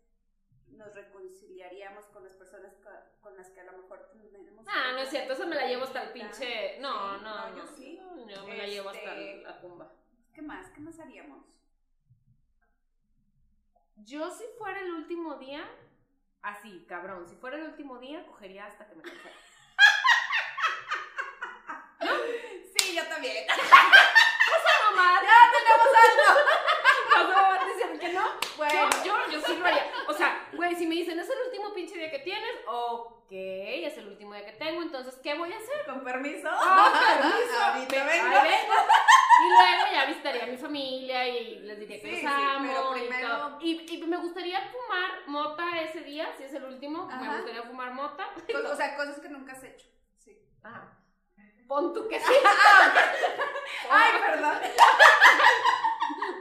nos reconciliaríamos con las personas con las que a lo mejor tenemos. Ah, no es cierto, eso me la llevo hasta el pinche. No, Sí, no, no, yo no, sí. no, me la llevo hasta Este- la tumba. ¿Qué más? ¿Qué más haríamos? Yo si fuera el último día, así, cabrón, si fuera el último día, cogería hasta que me cansara. [laughs] Sí, yo también. [laughs] mamá! ¡Ya tenemos algo! No, no, dicen que no. Bueno, Yo, yo, yo sí lo haría. O sea, güey, si me dicen, es el último pinche día que tienes, ok, es el último día que tengo, entonces, ¿qué voy a hacer? con permiso. Ah, permiso. [laughs] Ahorita Ve- vengo. Y luego ya visitaría a mi familia y les diría que Sí, los sí, amo. pero y primero-. Y, y me gustaría fumar mota ese día, si es el último. Me Ajá. gustaría fumar mota. [laughs] O sea, cosas que nunca has hecho. Sí. Ah, pon tú que sí. [laughs] [laughs] Ay, perdón.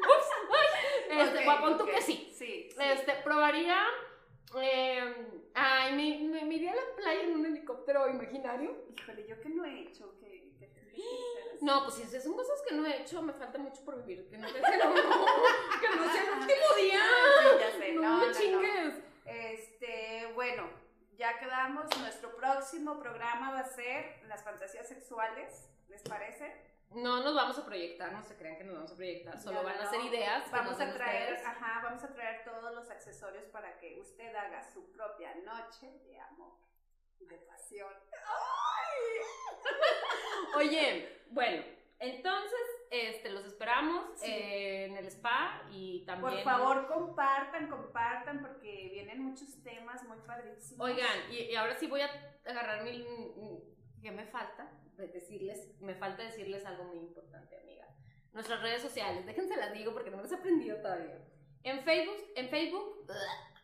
Ups, ay. Este, Ok, pues, pon tú ok. que sí. Sí. sí. Este, probaría. eh, ay, me, me, me iría a la playa en un helicóptero imaginario. Híjole, yo que no he hecho, No, pues si son cosas que no he hecho, me falta mucho por vivir. Que no sea el, [laughs] que no sea el último día. Sí, ya sé, No, no, me no, no. chingues. Este, bueno, ya quedamos. Nuestro próximo programa va a ser las fantasías sexuales. ¿Les parece? No nos vamos a proyectar, no se crean que nos vamos a proyectar, solo Ya van a no. ser ideas. Vamos a traer, ustedes. ajá, vamos a traer todos los accesorios para que usted haga su propia noche de amor de pasión. Oye, bueno, entonces este, los esperamos Sí. eh, en el spa y también. Por favor, compartan, compartan, porque vienen muchos temas muy padrísimos. Oigan, y, y ahora sí voy a agarrar mi. ¿Qué me falta? De decirles, me falta decirles algo muy importante, amiga. Nuestras redes sociales, déjense las digo porque no las he aprendido todavía. En Facebook, en Facebook,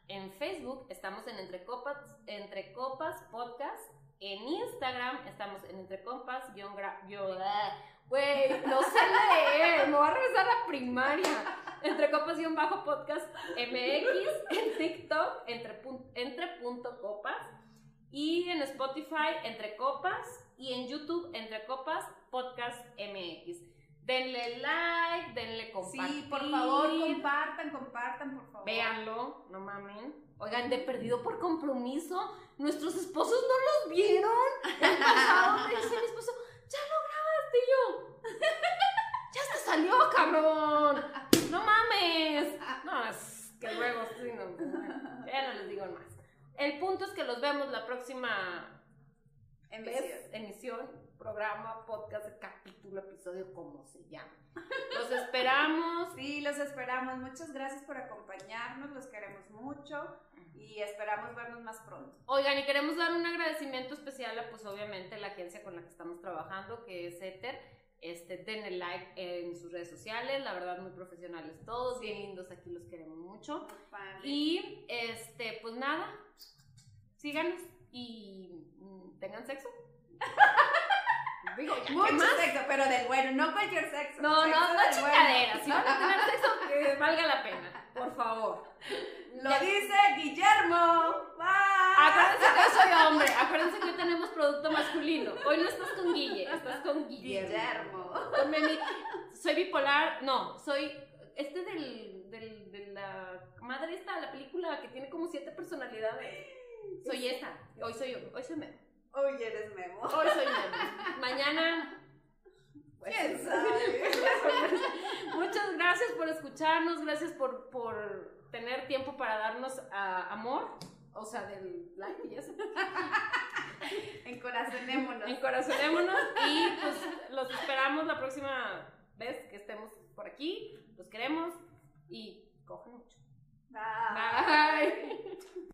en Facebook estamos en Entre Copas, Entre Copas Podcast. En Instagram estamos en Entre Copas, guion, ah, güey, no sé leer, me voy a regresar a primaria. Entre Copas guion bajo podcast MX, en TikTok, entre, entre punto copas, y en Spotify, Entre Copas, y en YouTube, Entre Copas Podcast MX. Denle like, denle compartir. Sí, por favor, compartan, compartan, por favor. Véanlo, no mamen. Oigan, de perdido por compromiso, nuestros esposos no los vieron. El pasado me dice mi esposo, ya lo grabaste y yo. [laughs] Ya te salió, cabrón. No mames. No, es que luego sí, no, ya no les digo más. El punto es que los vemos la próxima Emisión. programa, podcast, capítulo, episodio, como se llama. Los esperamos. Sí, los esperamos. Muchas gracias por acompañarnos, los queremos mucho y esperamos vernos más pronto. Oigan, y queremos dar un agradecimiento especial a, pues obviamente, la agencia con la que estamos trabajando, que es Ether. Este, denle like en sus redes sociales, la verdad muy profesionales todos, bien lindos, aquí los queremos mucho. Y este, pues nada, síganos y mm, tengan sexo. [laughs] Digo, ¿ya qué Mucho más? sexo, pero del bueno, no cualquier sexo. No, sexo no, no chingaderas. Si bueno. van a tener sexo, que valga la pena, por favor. Lo Ya. dice Guillermo. Bye. Acuérdense que yo soy [laughs] hombre, acuérdense que hoy tenemos producto masculino. Hoy no estás con Guille, estás con Guillermo. Guillermo. Mi- soy bipolar, no, soy este del, del, de la madre esta la película que tiene como siete personalidades. Soy esa, hoy soy yo, hoy soy Memo. Hoy eres Memo. Hoy soy Memo. Mañana. pues, ¿Quién sabe? [laughs] Muchas gracias por escucharnos, gracias por, por tener tiempo para darnos ah, amor, o sea, del like y eso. [laughs] Encorazonémonos. Encorazonémonos y pues los esperamos la próxima vez que estemos por aquí. Los queremos y cojan mucho. Bye.